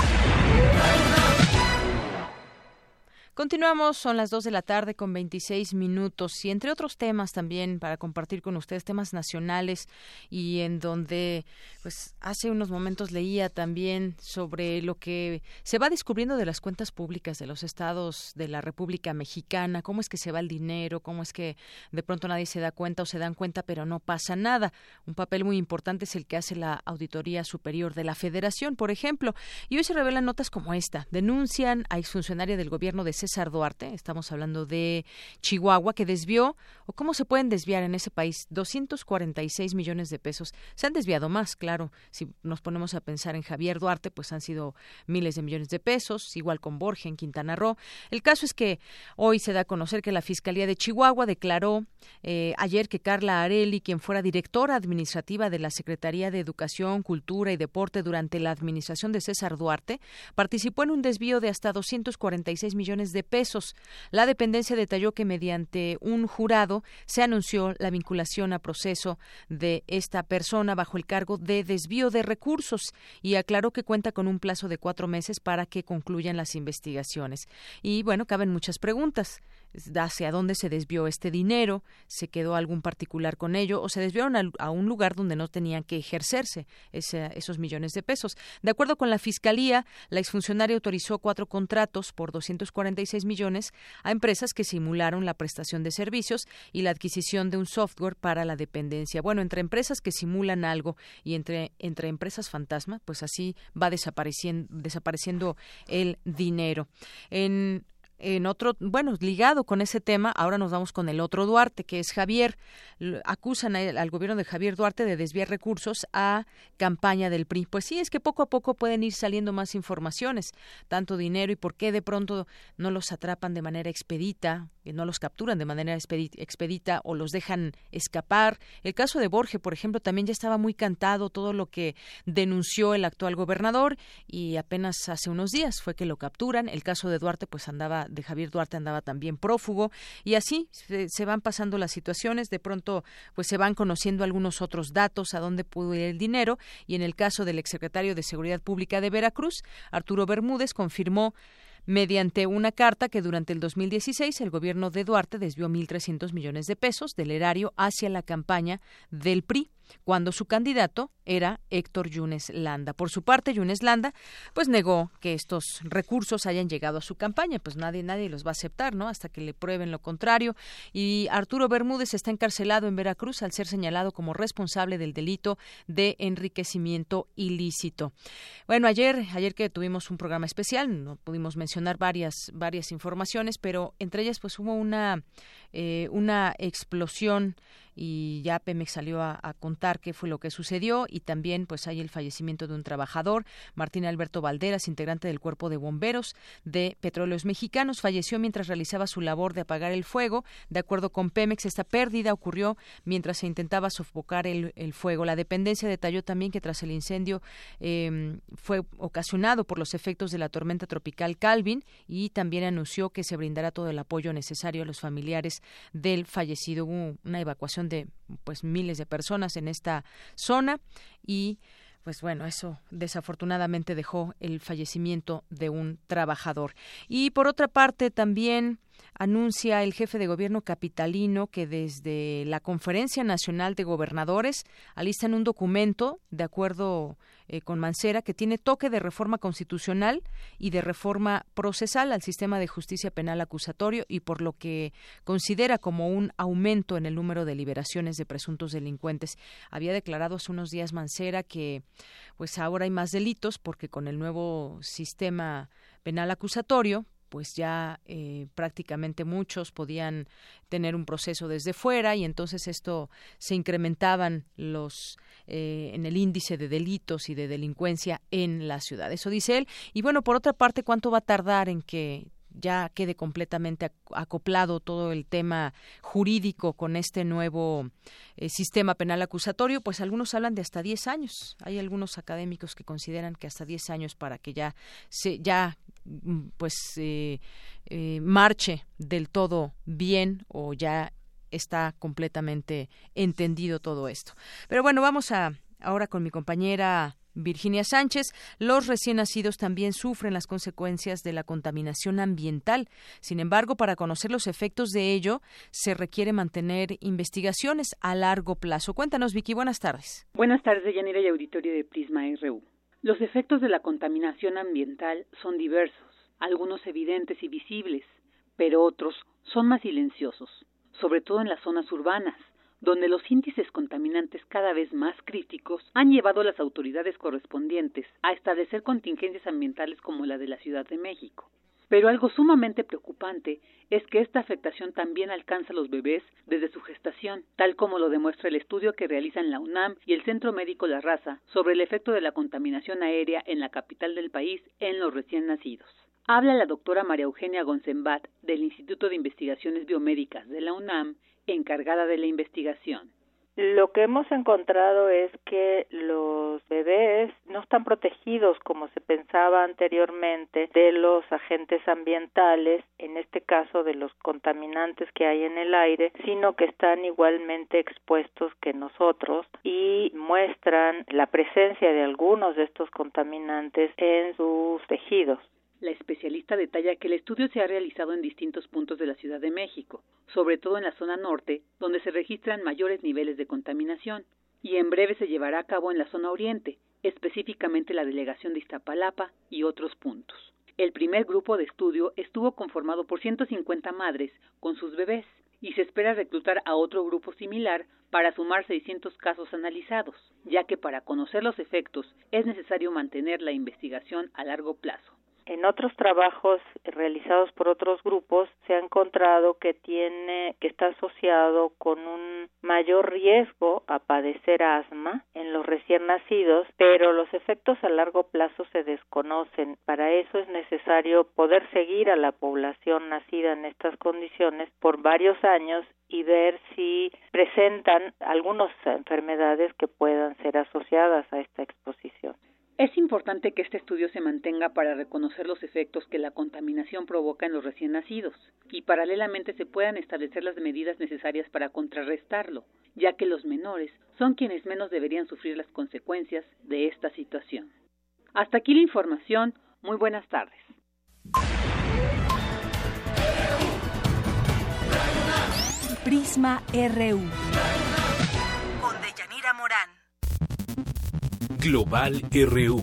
Continuamos, son las 2 de la tarde con 26 minutos y entre otros temas también para compartir con ustedes temas nacionales y en donde pues hace unos momentos leía también sobre lo que se va descubriendo de las cuentas públicas de los estados de la República Mexicana, cómo es que se va el dinero, cómo es que de pronto nadie se da cuenta o se dan cuenta pero no pasa nada. Un papel muy importante es el que hace la Auditoría Superior de la Federación, por ejemplo, y hoy se revelan notas como esta. Denuncian a exfuncionaria del gobierno de César Duarte, estamos hablando de Chihuahua, que desvió, o cómo se pueden desviar en ese país, 246 millones de pesos. Se han desviado más, claro. Si nos ponemos a pensar en Javier Duarte, pues han sido miles de millones de pesos, igual con Borja en Quintana Roo. El caso es que hoy se da a conocer que la Fiscalía de Chihuahua declaró eh, ayer que Carla Areli, quien fuera directora administrativa de la Secretaría de Educación, Cultura y Deporte durante la administración de César Duarte, participó en un desvío de hasta 246 millones de pesos. La dependencia detalló que mediante un jurado se anunció la vinculación a proceso de esta persona bajo el cargo de desvío de recursos y aclaró que cuenta con un plazo de cuatro meses para que concluyan las investigaciones. Y bueno, caben muchas preguntas hacia dónde se desvió este dinero, se quedó algún particular con ello o se desviaron a, un lugar donde no tenían que ejercerse esos millones de pesos. De acuerdo con la Fiscalía, la exfuncionaria autorizó cuatro contratos por 246 millones a empresas que simularon la prestación de servicios y la adquisición de un software para la dependencia. Bueno, entre empresas que simulan algo y entre, empresas fantasma, pues así va desapareciendo, desapareciendo el dinero. En en otro, bueno, ligado con ese tema, ahora nos vamos con el otro Duarte, que es Javier. Acusan al gobierno de Javier Duarte de desviar recursos a campaña del PRI. Pues sí, es que poco a poco pueden ir saliendo más informaciones, tanto dinero y por qué de pronto no los atrapan de manera expedita, no los capturan de manera expedita o los dejan escapar. El caso de Borges, por ejemplo, también ya estaba muy cantado todo lo que denunció el actual gobernador y apenas hace unos días fue que lo capturan. El caso de Duarte, pues andaba de Javier Duarte andaba también prófugo. Y así se, van pasando las situaciones, de pronto pues se van conociendo algunos otros datos a dónde pudo ir el dinero. Y en el caso del exsecretario de Seguridad Pública de Veracruz, Arturo Bermúdez confirmó mediante una carta que durante el 2016 el gobierno de Duarte desvió 1.300 millones de pesos del erario hacia la campaña del PRI cuando su candidato era Héctor Yunes Landa. Por su parte, Yunes Landa pues negó que estos recursos hayan llegado a su campaña, pues nadie nadie los va a aceptar, ¿no? Hasta que le prueben lo contrario. Y Arturo Bermúdez está encarcelado en Veracruz al ser señalado como responsable del delito de enriquecimiento ilícito. Bueno, ayer ayer que tuvimos un programa especial, no pudimos mencionar varias varias informaciones, pero entre ellas pues hubo una eh, una explosión y ya Pemex salió a, contar qué fue lo que sucedió y también pues hay el fallecimiento de un trabajador, Martín Alberto Valderas, integrante del cuerpo de bomberos de Petróleos Mexicanos, falleció mientras realizaba su labor de apagar el fuego. De acuerdo con Pemex, esta pérdida ocurrió mientras se intentaba sofocar el, fuego. La dependencia detalló también que tras el incendio em, fue ocasionado por los efectos de la tormenta tropical Calvin y también anunció que se brindará todo el apoyo necesario a los familiares del fallecido. Hubo una evacuación de pues miles de personas en esta zona y pues bueno, eso desafortunadamente dejó el fallecimiento de un trabajador. Y por otra parte, también anuncia el jefe de gobierno capitalino que desde la Conferencia Nacional de Gobernadores alistan un documento, de acuerdo eh, con Mancera, que tiene toque de reforma constitucional y de reforma procesal al sistema de justicia penal acusatorio y por lo que considera como un aumento en el número de liberaciones de presuntos delincuentes. Había declarado hace unos días Mancera que pues ahora hay más delitos porque con el nuevo sistema penal acusatorio pues ya eh, prácticamente muchos podían tener un proceso desde fuera y entonces esto se incrementaban los eh, en el índice de delitos y de delincuencia en la ciudad. Eso dice él. Y bueno por otra parte cuánto va a tardar en que ya quede completamente acoplado todo el tema jurídico con este nuevo eh, sistema penal acusatorio, pues algunos hablan de hasta 10 años. Hay algunos académicos que consideran que hasta 10 años para que ya se ya mm, pues eh, eh, marche del todo bien o ya está completamente entendido todo esto. Pero bueno, vamos a ahora con mi compañera Virginia Sánchez, los recién nacidos también sufren las consecuencias de la contaminación ambiental. Sin embargo, para conocer los efectos de ello, se requiere mantener investigaciones a largo plazo. Cuéntanos, Vicky, buenas tardes. Buenas tardes, Yanira y auditorio de Prisma RU. Los efectos de la contaminación ambiental son diversos, algunos evidentes y visibles, pero otros son más silenciosos, sobre todo en las zonas urbanas, donde los índices contaminantes cada vez más críticos han llevado a las autoridades correspondientes a establecer contingencias ambientales como la de la Ciudad de México. Pero algo sumamente preocupante es que esta afectación también alcanza a los bebés desde su gestación, tal como lo demuestra el estudio que realizan la UNAM y el Centro Médico La Raza sobre el efecto de la contaminación aérea en la capital del país en los recién nacidos. Habla la doctora María Eugenia Gonzembat del Instituto de Investigaciones Biomédicas de la UNAM encargada de la investigación. Lo que hemos encontrado es que los bebés no están protegidos como se pensaba anteriormente de los agentes ambientales, en este caso de los contaminantes que hay en el aire, sino que están igualmente expuestos que nosotros y muestran la presencia de algunos de estos contaminantes en sus tejidos. La especialista detalla que el estudio se ha realizado en distintos puntos de la Ciudad de México, sobre todo en la zona norte, donde se registran mayores niveles de contaminación, y en breve se llevará a cabo en la zona oriente, específicamente la delegación de Iztapalapa y otros puntos. El primer grupo de estudio estuvo conformado por 150 madres con sus bebés y se espera reclutar a otro grupo similar para sumar 600 casos analizados, ya que para conocer los efectos es necesario mantener la investigación a largo plazo en otros trabajos realizados por otros grupos se ha encontrado que tiene que está asociado con un mayor riesgo a padecer asma en los recién nacidos, pero los efectos a largo plazo se desconocen. Para eso es necesario poder seguir a la población nacida en estas condiciones por varios años y ver si presentan algunas enfermedades que puedan ser asociadas a esta exposición. Es importante que este estudio se mantenga para reconocer los efectos que la contaminación provoca en los recién nacidos y paralelamente se puedan establecer las medidas necesarias para contrarrestarlo, ya que los menores son quienes menos deberían sufrir las consecuencias de esta situación. Hasta aquí la información. Muy buenas tardes. Prisma RU. Global RU.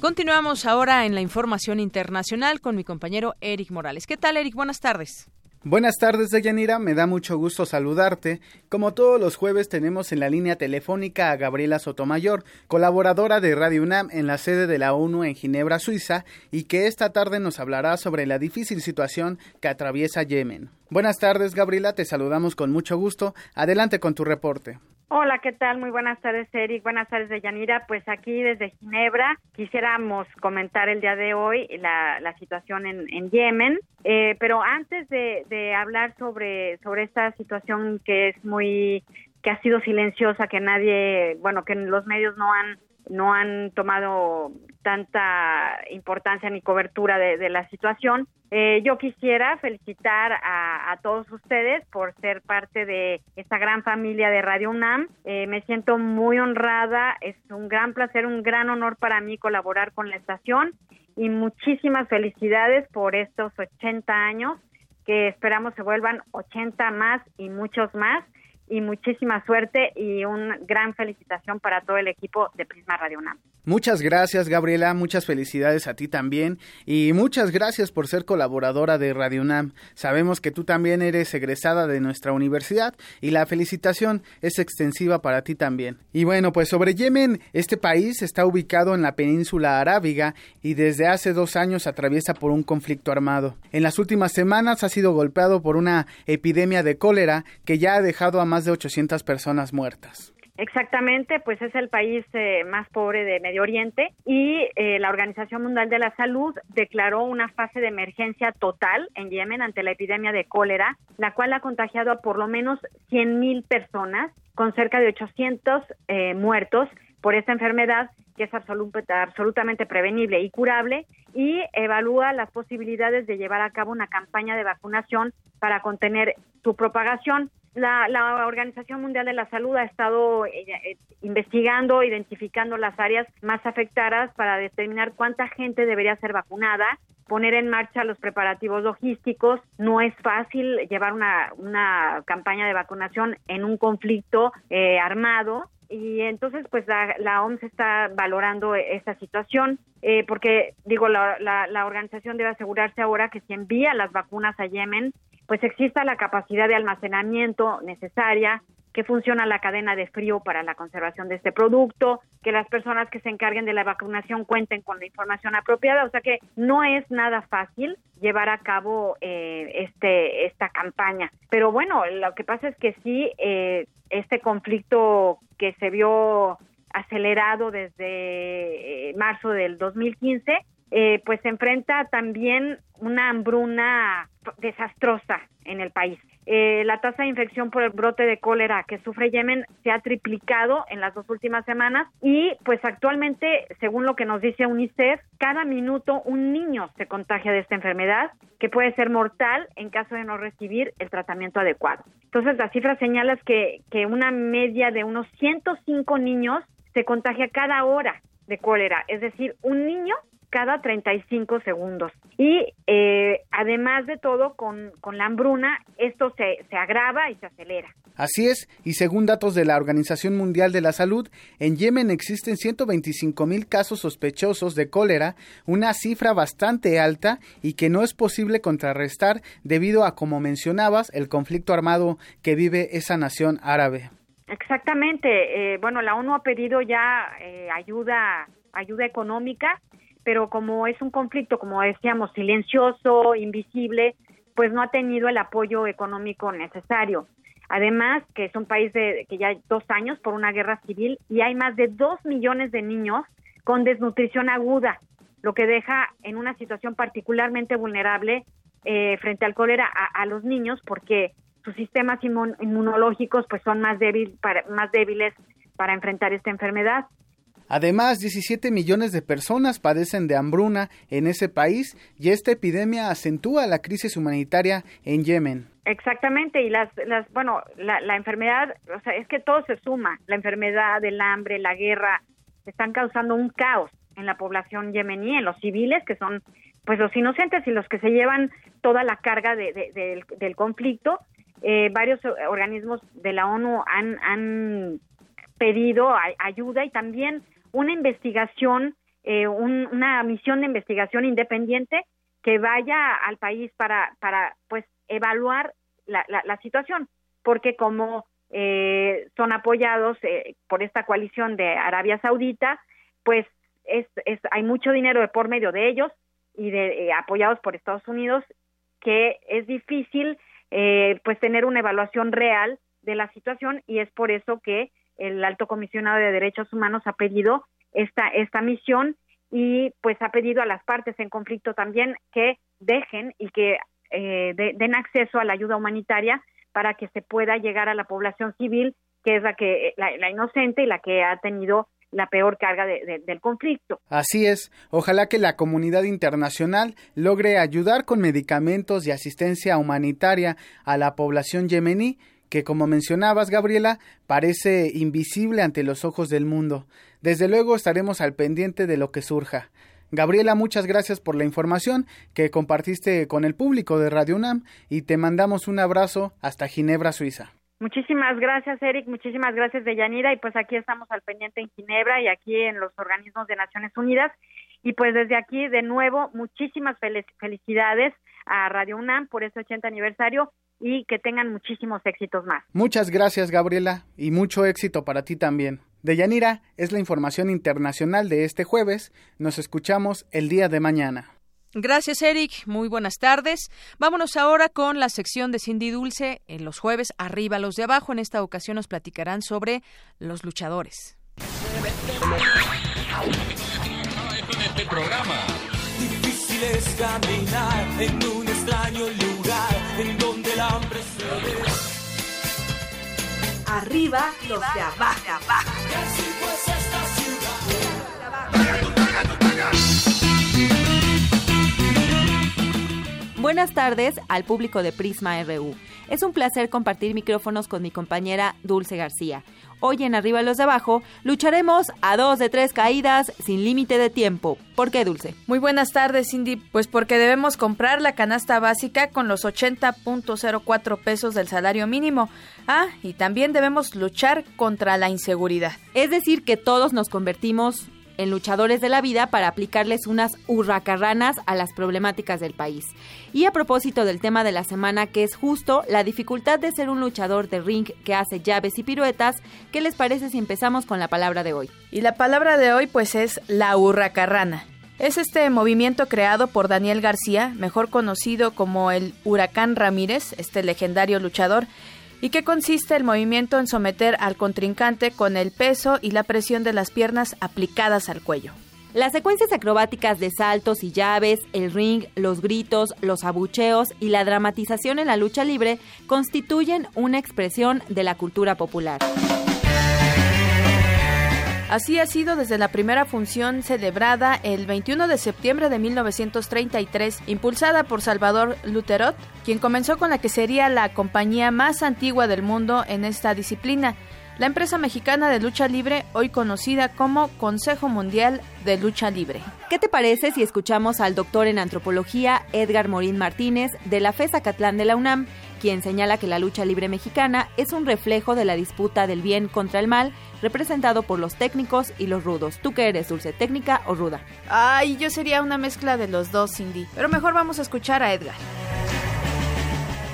Continuamos ahora en la información internacional con mi compañero Eric Morales. ¿Qué tal, Eric? Buenas tardes. Buenas tardes, Deyanira. Me da mucho gusto saludarte. Como todos los jueves, tenemos en la línea telefónica a Gabriela Sotomayor, colaboradora de Radio UNAM en la sede de la ONU en Ginebra, Suiza, y que esta tarde nos hablará sobre la difícil situación que atraviesa Yemen. Buenas tardes, Gabriela. Te saludamos con mucho gusto. Adelante con tu reporte. Hola, ¿qué tal? Muy buenas tardes, Eric. Buenas tardes, Deyanira. Pues aquí desde Ginebra quisiéramos comentar el día de hoy la, situación en, en Yemen. Eh, pero antes de, de hablar sobre, sobre esta situación que es muy que ha sido silenciosa, que nadie, bueno, que los medios no han no han tomado tanta importancia ni cobertura de, la situación. Eh, yo quisiera felicitar a, todos ustedes por ser parte de esta gran familia de Radio UNAM. Eh, me siento muy honrada, es un gran placer, un gran honor para mí colaborar con la estación y muchísimas felicidades por estos 80 años que esperamos se vuelvan 80 más y muchos más y muchísima suerte y una gran felicitación para todo el equipo de Prisma Radio UNAM. Muchas gracias, Gabriela. Muchas felicidades a ti también. Y muchas gracias por ser colaboradora de Radio UNAM. Sabemos que tú también eres egresada de nuestra universidad y la felicitación es extensiva para ti también. Y bueno, pues sobre Yemen, este país está ubicado en la península arábiga y desde hace dos años atraviesa por un conflicto armado. En las últimas semanas ha sido golpeado por una epidemia de cólera que ya ha dejado a más de 800 personas muertas. Exactamente, pues es el país eh, más pobre de Medio Oriente y eh, la Organización Mundial de la Salud declaró una fase de emergencia total en Yemen ante la epidemia de cólera, la cual ha contagiado a por lo menos 100.000 personas, con cerca de 800 eh, muertos por esta enfermedad que es absolutamente prevenible y curable y evalúa las posibilidades de llevar a cabo una campaña de vacunación para contener su propagación. la, la, Organización Mundial de la Salud ha estado eh, eh, investigando, identificando las áreas más afectadas para determinar cuánta gente debería ser vacunada, poner en marcha los preparativos logísticos. No es fácil llevar una, una campaña de vacunación en un conflicto eh, armado y entonces pues la, OMS está valorando esta situación eh, porque digo la, la, la, organización debe asegurarse ahora que si envía las vacunas a Yemen pues exista la capacidad de almacenamiento necesaria que funciona la cadena de frío para la conservación de este producto, que las personas que se encarguen de la vacunación cuenten con la información apropiada, o sea que no es nada fácil llevar a cabo eh, este esta campaña. Pero bueno, lo que pasa es que sí, eh, este conflicto que se vio acelerado desde eh, marzo del 2015, eh, pues se enfrenta también una hambruna desastrosa en el país. Eh, la tasa de infección por el brote de cólera que sufre Yemen se ha triplicado en las dos últimas semanas y pues actualmente, según lo que nos dice UNICEF, cada minuto un niño se contagia de esta enfermedad que puede ser mortal en caso de no recibir el tratamiento adecuado. Entonces la cifra señala que, que una media de unos 105 niños se contagia cada hora de cólera, es decir, un niño cada 35 segundos. Y eh, además de todo, con, con la hambruna, esto se, se agrava y se acelera. Así es, y según datos de la Organización Mundial de la Salud, en Yemen existen 125 mil casos sospechosos de cólera, una cifra bastante alta y que no es posible contrarrestar debido a, como mencionabas, el conflicto armado que vive esa nación árabe. Exactamente. Eh, bueno, la ONU ha pedido ya eh, ayuda, ayuda económica pero como es un conflicto, como decíamos, silencioso, invisible, pues no ha tenido el apoyo económico necesario. Además, que es un país de, que ya hay dos años por una guerra civil y hay más de dos millones de niños con desnutrición aguda, lo que deja en una situación particularmente vulnerable eh, frente al cólera a, los niños porque sus sistemas inmunológicos pues son más, débil para, más débiles para enfrentar esta enfermedad. Además, 17 millones de personas padecen de hambruna en ese país y esta epidemia acentúa la crisis humanitaria en Yemen. Exactamente, y las, las bueno, la, la enfermedad, o sea, es que todo se suma, la enfermedad, el hambre, la guerra, están causando un caos en la población yemení, en los civiles, que son pues los inocentes y los que se llevan toda la carga de, del, conflicto. Eh, varios organismos de la ONU han, han pedido ayuda y también una investigación, eh, una misión de investigación independiente que vaya al país para, para pues, evaluar la, la, situación, porque como eh, son apoyados eh, por esta coalición de Arabia Saudita, pues es, es, hay mucho dinero de por medio de ellos y de apoyados por Estados Unidos que es difícil pues tener una evaluación real de la situación y es por eso que el alto comisionado de derechos humanos ha pedido esta esta misión y pues ha pedido a las partes en conflicto también que dejen y que eh, den acceso a la ayuda humanitaria para que se pueda llegar a la población civil que es la que la, inocente y la que ha tenido la peor carga del conflicto. Así es, ojalá que la comunidad internacional logre ayudar con medicamentos y asistencia humanitaria a la población yemení que, como mencionabas, Gabriela, parece invisible ante los ojos del mundo. Desde luego estaremos al pendiente de lo que surja. Gabriela, muchas gracias por la información que compartiste con el público de Radio UNAM y te mandamos un abrazo hasta Ginebra, Suiza. Muchísimas gracias, Eric. Muchísimas gracias, Deyanira. Y pues aquí estamos al pendiente en Ginebra y aquí en los organismos de Naciones Unidas. Y pues desde aquí, de nuevo, muchísimas felicidades a Radio UNAM por este 80 aniversario y que tengan muchísimos éxitos más. Muchas gracias, Gabriela, y mucho éxito para ti también. Deyanira es la información internacional de este jueves. Nos escuchamos el día de mañana. Gracias, Eric. Muy buenas tardes. Vámonos ahora con la sección de Cindy Dulce. En los jueves, arriba los de abajo. En esta ocasión nos platicarán sobre los luchadores. Este programa. Difícil es caminar en un extraño lugar en donde el hambre se ve. Arriba los de abajo. Buenas tardes al público de Prisma RU. Es un placer compartir micrófonos con mi compañera Dulce García. Hoy en Arriba los de Abajo lucharemos a dos de tres caídas sin límite de tiempo. ¿Por qué, Dulce? Muy buenas tardes, Cindy. Pues porque debemos comprar la canasta básica con los 80.04 pesos del salario mínimo. Ah, y también debemos luchar contra la inseguridad. Es decir, que todos nos convertimos en luchadores de la vida para aplicarles unas hurracarranas a las problemáticas del país. Y a propósito del tema de la semana, que es justo la dificultad de ser un luchador de ring que hace llaves y piruetas, ¿qué les parece si empezamos con la palabra de hoy? Y la palabra de hoy pues es la hurracarrana. Es este movimiento creado por Daniel García, mejor conocido como el Huracán Ramírez, este legendario luchador, ¿Y qué consiste el movimiento en someter al contrincante con el peso y la presión de las piernas aplicadas al cuello? Las secuencias acrobáticas de saltos y llaves, el ring, los gritos, los abucheos y la dramatización en la lucha libre constituyen una expresión de la cultura popular. Así ha sido desde la primera función celebrada el 21 de septiembre de 1933, impulsada por Salvador Luterot, quien comenzó con la que sería la compañía más antigua del mundo en esta disciplina, la empresa mexicana de lucha libre, hoy conocida como Consejo Mundial de Lucha Libre. ¿Qué te parece si escuchamos al doctor en antropología Edgar Morín Martínez de la FESA Catlán de la UNAM, quien señala que la lucha libre mexicana es un reflejo de la disputa del bien contra el mal, representado por los técnicos y los rudos. ¿Tú qué eres, dulce, técnica o ruda? Ay, yo sería una mezcla de los dos, Cindy. Pero mejor vamos a escuchar a Edgar.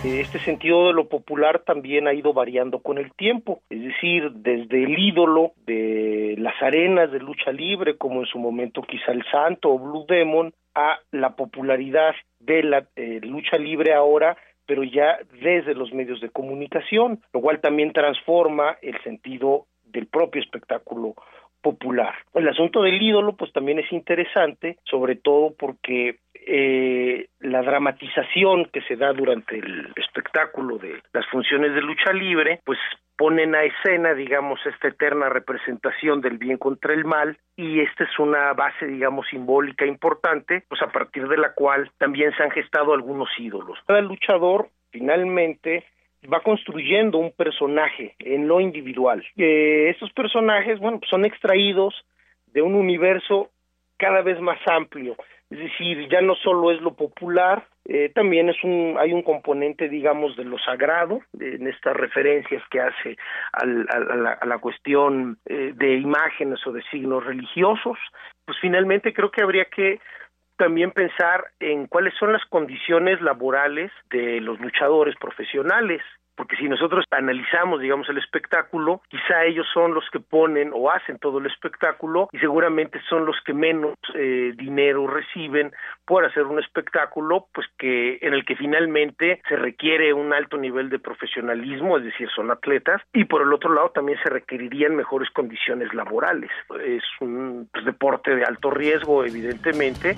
Este sentido de lo popular también ha ido variando con el tiempo, es decir, desde el ídolo de las arenas de lucha libre, como en su momento quizá el Santo o Blue Demon, a la popularidad de la eh, lucha libre ahora pero ya desde los medios de comunicación, lo cual también transforma el sentido del propio espectáculo popular. El asunto del ídolo pues también es interesante, sobre todo porque eh, la dramatización que se da durante el espectáculo de las funciones de lucha libre, pues ponen a escena, digamos, esta eterna representación del bien contra el mal y esta es una base, digamos, simbólica importante, pues a partir de la cual también se han gestado algunos ídolos. Cada luchador finalmente va construyendo un personaje en lo individual. Eh, estos personajes, bueno, pues son extraídos de un universo cada vez más amplio, es decir, ya no solo es lo popular, eh, también es un, hay un componente, digamos, de lo sagrado, en estas referencias que hace al, a, la, cuestión eh, de imágenes o de signos religiosos. Pues finalmente creo que habría que también pensar en cuáles son las condiciones laborales de los luchadores profesionales porque si nosotros analizamos, digamos, el espectáculo, quizá ellos son los que ponen o hacen todo el espectáculo y seguramente son los que menos eh, dinero reciben por hacer un espectáculo, pues que en el que finalmente se requiere un alto nivel de profesionalismo, es decir, son atletas, y por el otro lado también se requerirían mejores condiciones laborales. Es un pues, deporte de alto riesgo, evidentemente.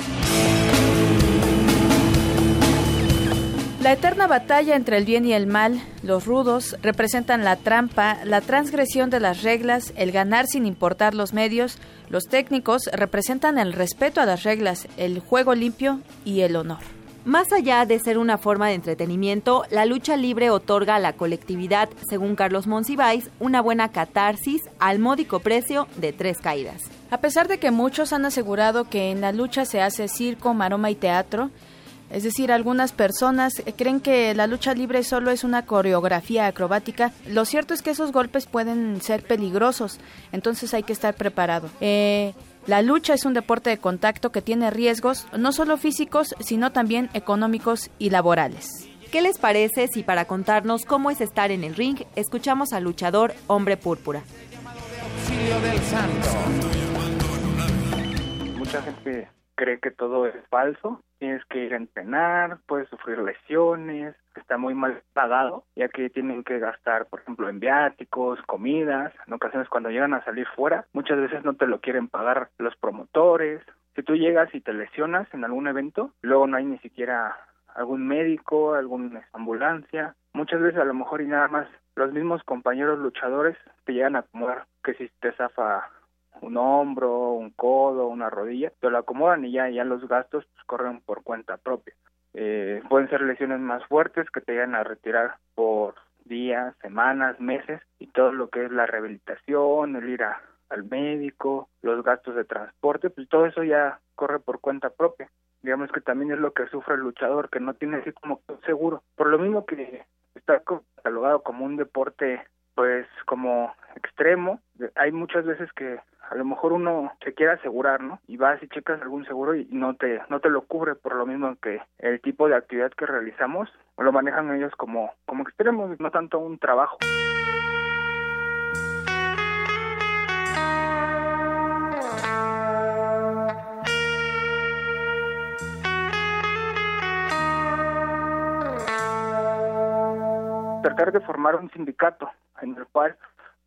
La eterna batalla entre el bien y el mal, los rudos, representan la trampa, la transgresión de las reglas, el ganar sin importar los medios, los técnicos representan el respeto a las reglas, el juego limpio y el honor. Más allá de ser una forma de entretenimiento, la lucha libre otorga a la colectividad, según Carlos Monsiváis, una buena catarsis al módico precio de tres caídas. A pesar de que muchos han asegurado que en la lucha se hace circo, maroma y teatro, es decir, algunas personas creen que la lucha libre solo es una coreografía acrobática. Lo cierto es que esos golpes pueden ser peligrosos, entonces hay que estar preparado. Eh, la lucha es un deporte de contacto que tiene riesgos no solo físicos, sino también económicos y laborales. ¿Qué les parece si para contarnos cómo es estar en el ring, escuchamos al luchador Hombre Púrpura? Mucha gente cree que todo es falso, tienes que ir a entrenar, puedes sufrir lesiones, está muy mal pagado, ya que tienen que gastar, por ejemplo, en viáticos, comidas, en ocasiones cuando llegan a salir fuera, muchas veces no te lo quieren pagar los promotores. Si tú llegas y te lesionas en algún evento, luego no hay ni siquiera algún médico, alguna ambulancia, muchas veces a lo mejor y nada más los mismos compañeros luchadores te llegan a acomodar que si te zafa un hombro, un codo, una rodilla, te lo acomodan y ya, ya los gastos pues, corren por cuenta propia. eh, pueden ser lesiones más fuertes que te llegan a retirar por días, semanas, meses y todo lo que es la rehabilitación, el ir al médico, los gastos de transporte, pues todo eso ya corre por cuenta propia. Digamos que también es lo que sufre el luchador, que no tiene así como seguro. Por lo mismo que está catalogado como un deporte pues como extremo, hay muchas veces que a lo mejor uno se quiere asegurar, ¿no? Y vas y checas algún seguro y no te no te lo cubre por lo mismo que el tipo de actividad que realizamos lo manejan ellos como como extremo, no tanto un trabajo. tratar de formar un sindicato en el cual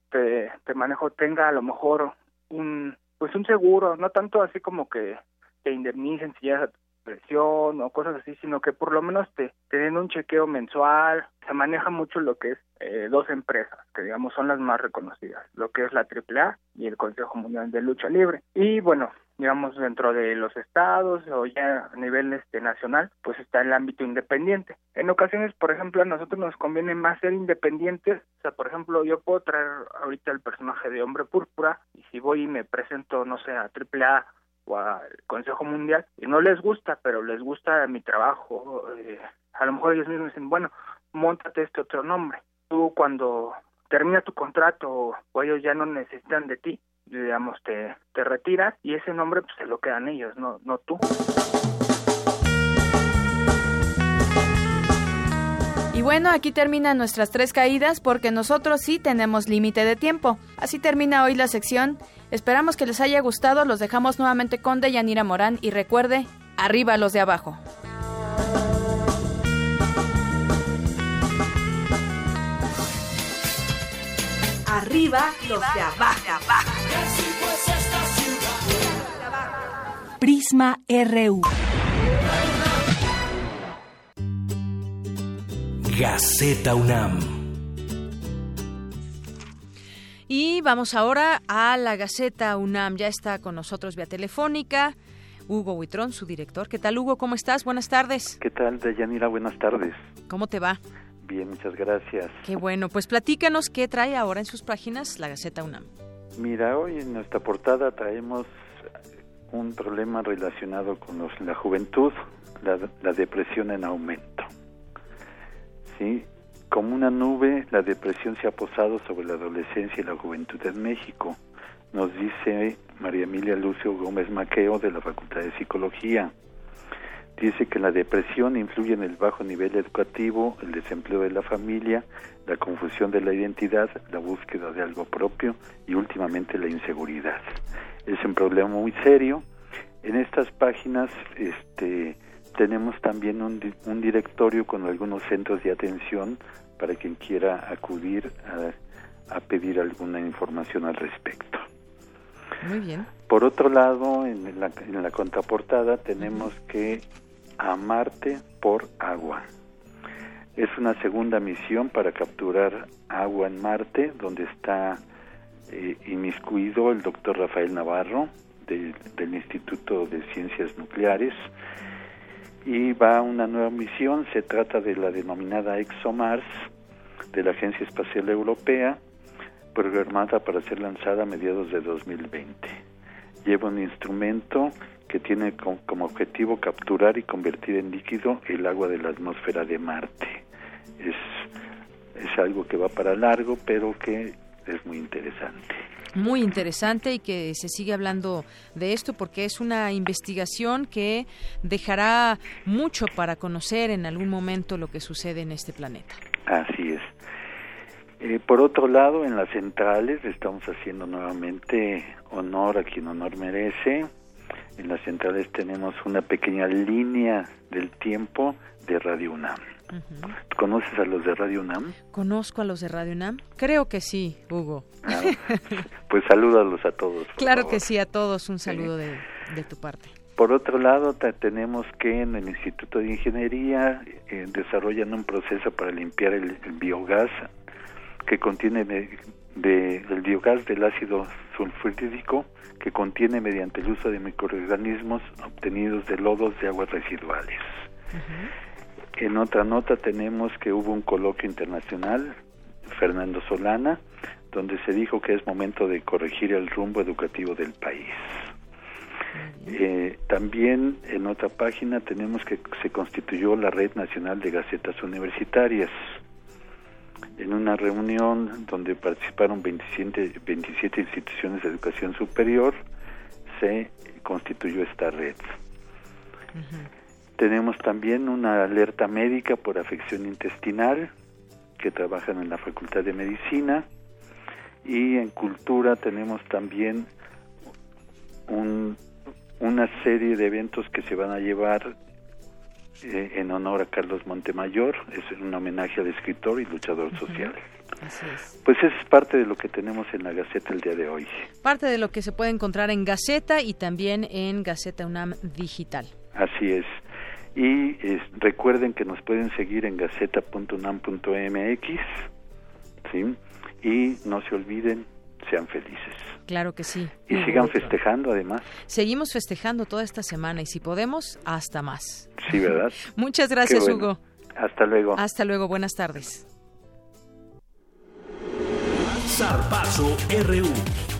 te, te manejo tenga a lo mejor un pues un seguro, no tanto así como que te indemnicen si llegas presión o cosas así, sino que por lo menos te, te un chequeo mensual. Se maneja mucho lo que es eh, dos empresas, que digamos son las más reconocidas, lo que es la AAA y el Consejo Mundial de Lucha Libre. Y bueno, digamos dentro de los estados o ya a nivel este nacional, pues está el ámbito independiente. En ocasiones, por ejemplo, a nosotros nos conviene más ser independientes, o sea, por ejemplo, yo puedo traer ahorita el personaje de Hombre Púrpura y si voy y me presento, no sé, a AAA o al Consejo Mundial y no les gusta, pero les gusta mi trabajo, eh, a lo mejor ellos mismos dicen, bueno, montate este otro nombre. Tú cuando termina tu contrato o ellos ya no necesitan de ti, digamos, te, te retiras y ese nombre pues se lo quedan ellos, no, no tú. Y bueno, aquí terminan nuestras tres caídas porque nosotros sí tenemos límite de tiempo. Así termina hoy la sección. Esperamos que les haya gustado. Los dejamos nuevamente con Deyanira Morán y recuerde, arriba los de abajo. Arriba los de abajo. Prisma RU. Gaceta UNAM. Y vamos ahora a la Gaceta UNAM. Ya está con nosotros vía telefónica Hugo Huitrón, su director. ¿Qué tal, Hugo? ¿Cómo estás? Buenas tardes. ¿Qué tal, Deyanira? Buenas tardes. ¿Cómo te va? Bien, muchas gracias. Qué bueno. Pues platícanos qué trae ahora en sus páginas la Gaceta UNAM. Mira, hoy en nuestra portada traemos un problema relacionado con la juventud, la depresión en aumento. ¿Sí? Como una nube, la depresión se ha posado sobre la adolescencia y la juventud en México, nos dice María Emilia Lucio Gómez Maqueo de la Facultad de Psicología. Dice que la depresión influye en el bajo nivel educativo, el desempleo de la familia, la confusión de la identidad, la búsqueda de algo propio y últimamente la inseguridad. Es un problema muy serio. En estas páginas este, tenemos también un, un, directorio con algunos centros de atención para quien quiera acudir a, pedir alguna información al respecto. Muy bien. Por otro lado, en la, en la contraportada tenemos que Amarte por agua. Es una segunda misión para capturar agua en Marte, donde está eh, inmiscuido el doctor Rafael Navarro del Instituto de Ciencias Nucleares y va a una nueva misión, se trata de la denominada ExoMars de la Agencia Espacial Europea, programada para ser lanzada a mediados de 2020. Lleva un instrumento que tiene como objetivo capturar y convertir en líquido el agua de la atmósfera de Marte. Es, es algo que va para largo, pero que es muy interesante muy interesante y que se sigue hablando de esto porque es una investigación que dejará mucho para conocer en algún momento lo que sucede en este planeta. Así es. Eh, por otro lado, en las centrales estamos haciendo nuevamente honor a quien honor merece. En las centrales tenemos una pequeña línea del tiempo de Radio UNAM. ¿Conoces a los de Radio UNAM? Conozco a los de Radio UNAM. Creo que sí, Hugo. Ah, pues salúdalos a todos. Claro que sí, a todos un saludo de, tu parte. Por otro lado, tenemos que en el Instituto de Ingeniería eh, desarrollan un proceso para limpiar el, biogás que contiene de, el biogás del ácido sulfúrico que contiene mediante el uso de microorganismos obtenidos de lodos de aguas residuales. En otra nota tenemos que hubo un coloquio internacional, Fernando Solana, donde se dijo que es momento de corregir el rumbo educativo del país. Eh, también en otra página tenemos que se constituyó la Red Nacional de Gacetas Universitarias. En una reunión donde participaron 27, 27 instituciones de educación superior, se constituyó esta red. Tenemos también una alerta médica por afección intestinal que trabajan en la Facultad de Medicina y en cultura tenemos también un, una serie de eventos que se van a llevar eh, en honor a Carlos Montemayor, es un homenaje al escritor y luchador social. Pues es parte de lo que tenemos en la Gaceta el día de hoy. Parte de lo que se puede encontrar en Gaceta y también en Gaceta UNAM Digital. Así es. Y recuerden que nos pueden seguir en gaceta.unam.mx, ¿sí? Y no se olviden, sean felices. Claro que sí. Y sigan festejando además. Seguimos festejando toda esta semana y si podemos, hasta más. Sí, ¿verdad? Muchas gracias, Hugo. Hasta luego. Hasta luego, buenas tardes. Zarpazo RU.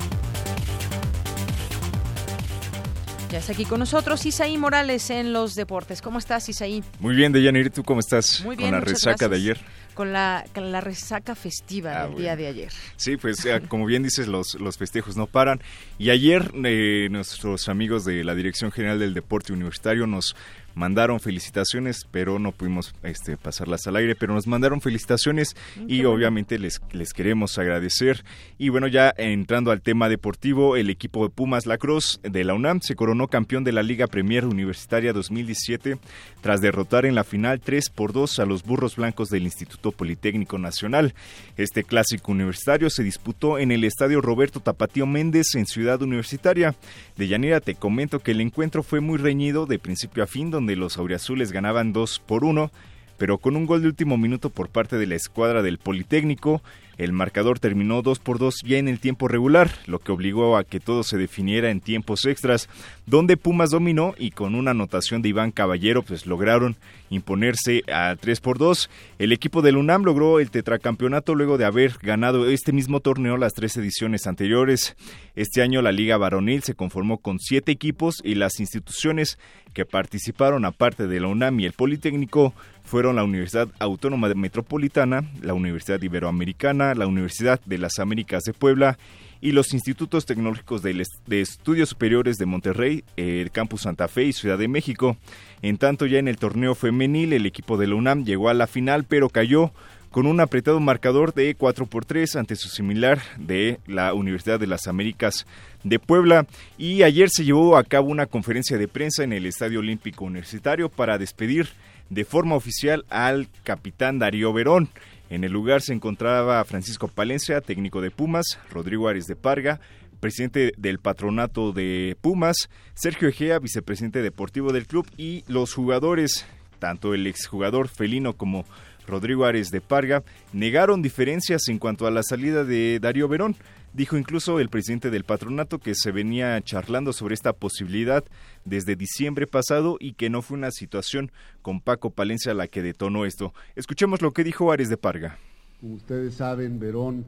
Ya está aquí con nosotros Isaí Morales en los deportes. ¿Cómo estás, Isaí? Muy bien, Deyanir. ¿Tú cómo estás? Muy bien, Con la resaca de ayer. Con la, con la resaca festiva Ah, del día de ayer. Sí, pues eh, como bien dices, los, los festejos no paran. Y ayer eh, nuestros amigos de la Dirección General del Deporte Universitario nos mandaron felicitaciones, pero no pudimos este, pasarlas al aire, pero nos mandaron felicitaciones y obviamente les, les queremos agradecer. Y bueno, ya entrando al tema deportivo, el equipo de Pumas Lacrosse de la UNAM se coronó campeón de la Liga Premier Universitaria 2017 tras derrotar en la final 3 por 2 a los burros blancos del Instituto Politécnico Nacional. Este clásico universitario se disputó en el estadio Roberto Tapatío Méndez en Ciudad Universitaria. De Yanira te comento que el encuentro fue muy reñido de principio a fin, donde los auriazules ganaban 2 por 1, pero con un gol de último minuto por parte de la escuadra del Politécnico, el marcador terminó 2 por 2 ya en el tiempo regular, lo que obligó a que todo se definiera en tiempos extras, donde Pumas dominó y con una anotación de Iván Caballero pues lograron imponerse a 3 por 2. El equipo del UNAM logró el tetracampeonato luego de haber ganado este mismo torneo las tres ediciones anteriores. Este año la Liga Varonil se conformó con siete equipos y las instituciones que participaron aparte de la UNAM y el Politécnico fueron la Universidad Autónoma Metropolitana, la Universidad Iberoamericana, la Universidad de las Américas de Puebla y los institutos tecnológicos de, estudios superiores de Monterrey, el Campus Santa Fe y Ciudad de México. En tanto, ya en el torneo femenil, el equipo de la UNAM llegó a la final, pero cayó con un apretado marcador de 4 por 3 ante su similar de la Universidad de las Américas de Puebla. Y ayer se llevó a cabo una conferencia de prensa en el Estadio Olímpico Universitario para despedir de forma oficial al capitán Darío Verón. En el lugar se encontraba Francisco Palencia, técnico de Pumas, Rodrigo Ares de Parga, presidente del patronato de Pumas, Sergio Egea, vicepresidente deportivo del club y los jugadores, tanto el exjugador felino como Rodrigo Ares de Parga, negaron diferencias en cuanto a la salida de Darío Verón. Dijo incluso el presidente del patronato que se venía charlando sobre esta posibilidad desde diciembre pasado y que no fue una situación con Paco Palencia la que detonó esto. Escuchemos lo que dijo Ares de Parga. Como ustedes saben, Verón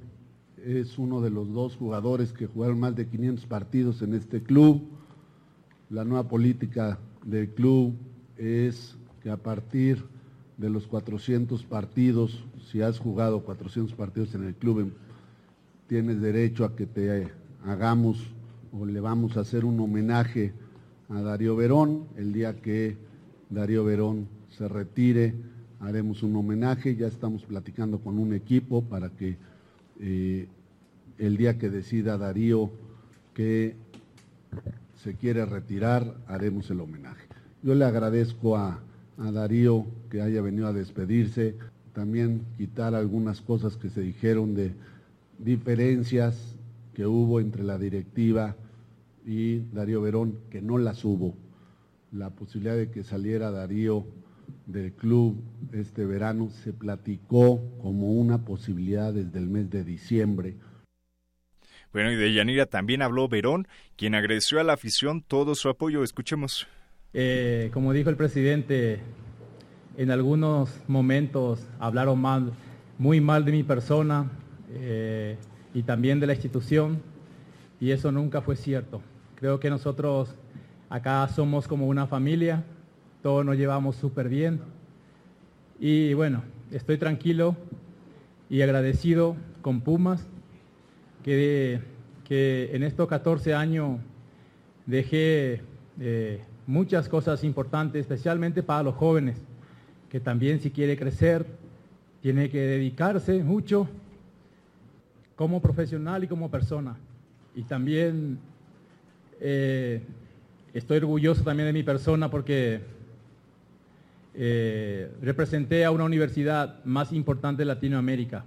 es uno de los dos jugadores que jugaron más de 500 partidos en este club. La nueva política del club es que a partir de los 400 partidos, si has jugado 400 partidos en el club, tienes derecho a que te hagamos o le vamos a hacer un homenaje a Darío Verón. El día que Darío Verón se retire, haremos un homenaje. Ya estamos platicando con un equipo para que eh, el día que decida Darío que se quiere retirar, haremos el homenaje. Yo le agradezco a, a Darío que haya venido a despedirse, también quitar algunas cosas que se dijeron de diferencias que hubo entre la directiva y Darío Verón, que no las hubo. La posibilidad de que saliera Darío del club este verano se platicó como una posibilidad desde el mes de diciembre. Bueno, y de Yanira también habló Verón, quien agradeció a la afición todo su apoyo. Escuchemos. Eh, como dijo el presidente, en algunos momentos hablaron mal, muy mal de mi persona eh, y también de la institución, y eso nunca fue cierto. Creo que nosotros acá somos como una familia, todos nos llevamos súper bien, y bueno, estoy tranquilo y agradecido con Pumas, que, que en estos 14 años dejé eh, muchas cosas importantes, especialmente para los jóvenes, que también si quiere crecer, tiene que dedicarse mucho como profesional y como persona. Y también eh, estoy orgulloso también de mi persona porque eh, representé a una universidad más importante de Latinoamérica.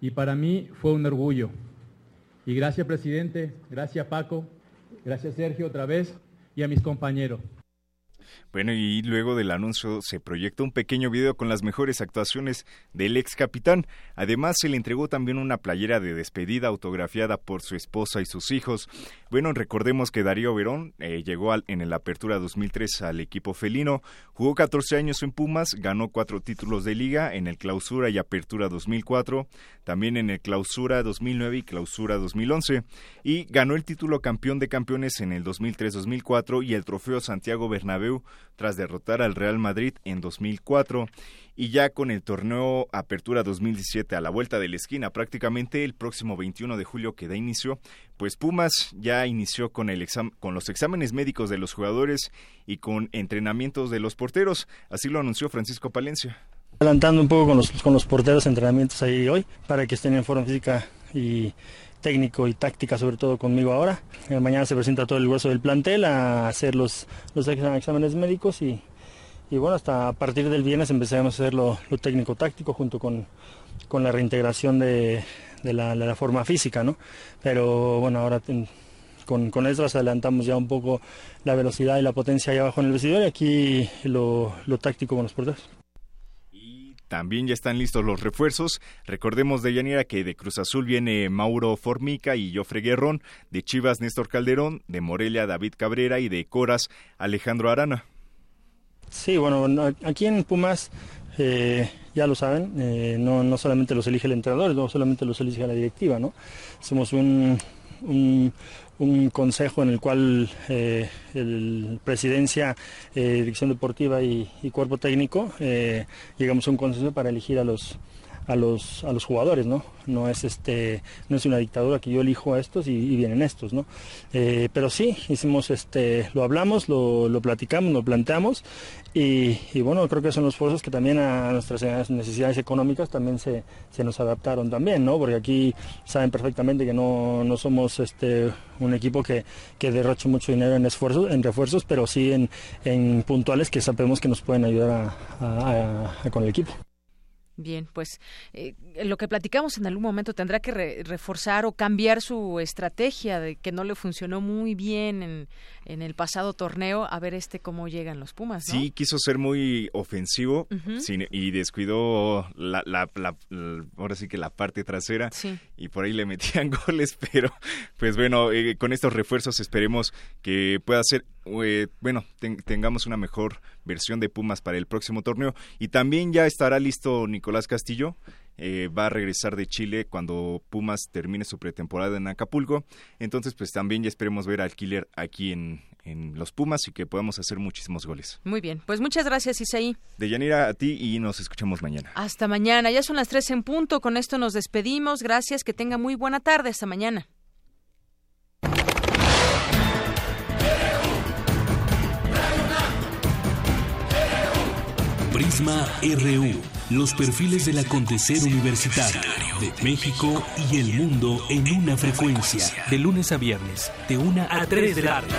Y para mí fue un orgullo. Y gracias, presidente, gracias, Paco, gracias, Sergio, otra vez, y a mis compañeros. Bueno, y luego del anuncio se proyectó un pequeño video con las mejores actuaciones del ex capitán. Además, se le entregó también una playera de despedida autografiada por su esposa y sus hijos. Bueno, recordemos que Darío Verón eh, llegó en el Apertura 2003 al equipo felino, jugó 14 años en Pumas, ganó cuatro títulos de liga en el Clausura y Apertura 2004, también en el Clausura 2009 y Clausura 2011, y ganó el título campeón de campeones en el 2003-2004 y el Trofeo Santiago Bernabéu tras derrotar al Real Madrid en 2004 y ya con el torneo Apertura 2017 a la vuelta de la esquina, prácticamente el próximo 21 de julio que da inicio, pues Pumas ya inició con, el con los exámenes médicos de los jugadores y con entrenamientos de los porteros, así lo anunció Francisco Palencia. Adelantando un poco con los, con los porteros entrenamientos ahí hoy para que estén en forma física y técnico y táctica, sobre todo conmigo ahora. Eh, mañana se presenta todo el grueso del plantel a hacer los, exámenes médicos y, y bueno, hasta a partir del viernes empezaremos a hacer lo, técnico-táctico junto con, con, la reintegración de, la, forma física, ¿no? Pero bueno, ahora con, con adelantamos ya un poco la velocidad y la potencia ahí abajo en el vestidor y aquí lo, lo táctico con los porteros. También ya están listos los refuerzos. Recordemos de Yanira que de Cruz Azul viene Mauro Formica y Jofre Guerrón, de Chivas Néstor Calderón, de Morelia David Cabrera y de Coras Alejandro Arana. Sí, bueno, aquí en Pumas eh, ya lo saben, eh, no, no solamente los elige el entrenador, no solamente los elige la directiva, ¿no? Somos un, un consejo en el cual eh, el presidencia, eh, dirección deportiva y, cuerpo técnico eh, llegamos a un consenso para elegir a los a los a los jugadores, ¿no? no es este no es una dictadura que yo elijo a estos y, vienen estos no eh, pero sí hicimos este lo hablamos lo, lo platicamos lo planteamos y, bueno creo que son los esfuerzos que también a nuestras necesidades económicas también se, se nos adaptaron también no porque aquí saben perfectamente que no, no somos este un equipo que, que derroche mucho dinero en esfuerzos en refuerzos pero sí en, en puntuales que sabemos que nos pueden ayudar a, con el equipo Bien, pues eh, lo que platicamos en algún momento tendrá que reforzar o cambiar su estrategia de que no le funcionó muy bien en, en el pasado torneo, a ver este cómo llegan los Pumas. Sí, quiso ser muy ofensivo y descuidó la, la, ahora sí que la parte trasera y por ahí le metían goles, pero pues bueno, eh, con estos refuerzos esperemos que pueda ser, eh, bueno, tengamos una mejor versión de Pumas para el próximo torneo. Y también ya estará listo Nicolás Castillo. Eh, va a regresar de Chile cuando Pumas termine su pretemporada en Acapulco. Entonces, pues también ya esperemos ver al Killer aquí en, en los Pumas y que podamos hacer muchísimos goles. Muy bien, pues muchas gracias Isaí. De Yanira a ti y nos escuchamos mañana. Hasta mañana, ya son las tres en punto, con esto nos despedimos, gracias, que tenga muy buena tarde, hasta mañana. Prisma RU. Los perfiles del acontecer universitario de México y el mundo en una frecuencia. De lunes a viernes, de una a 3 de la tarde.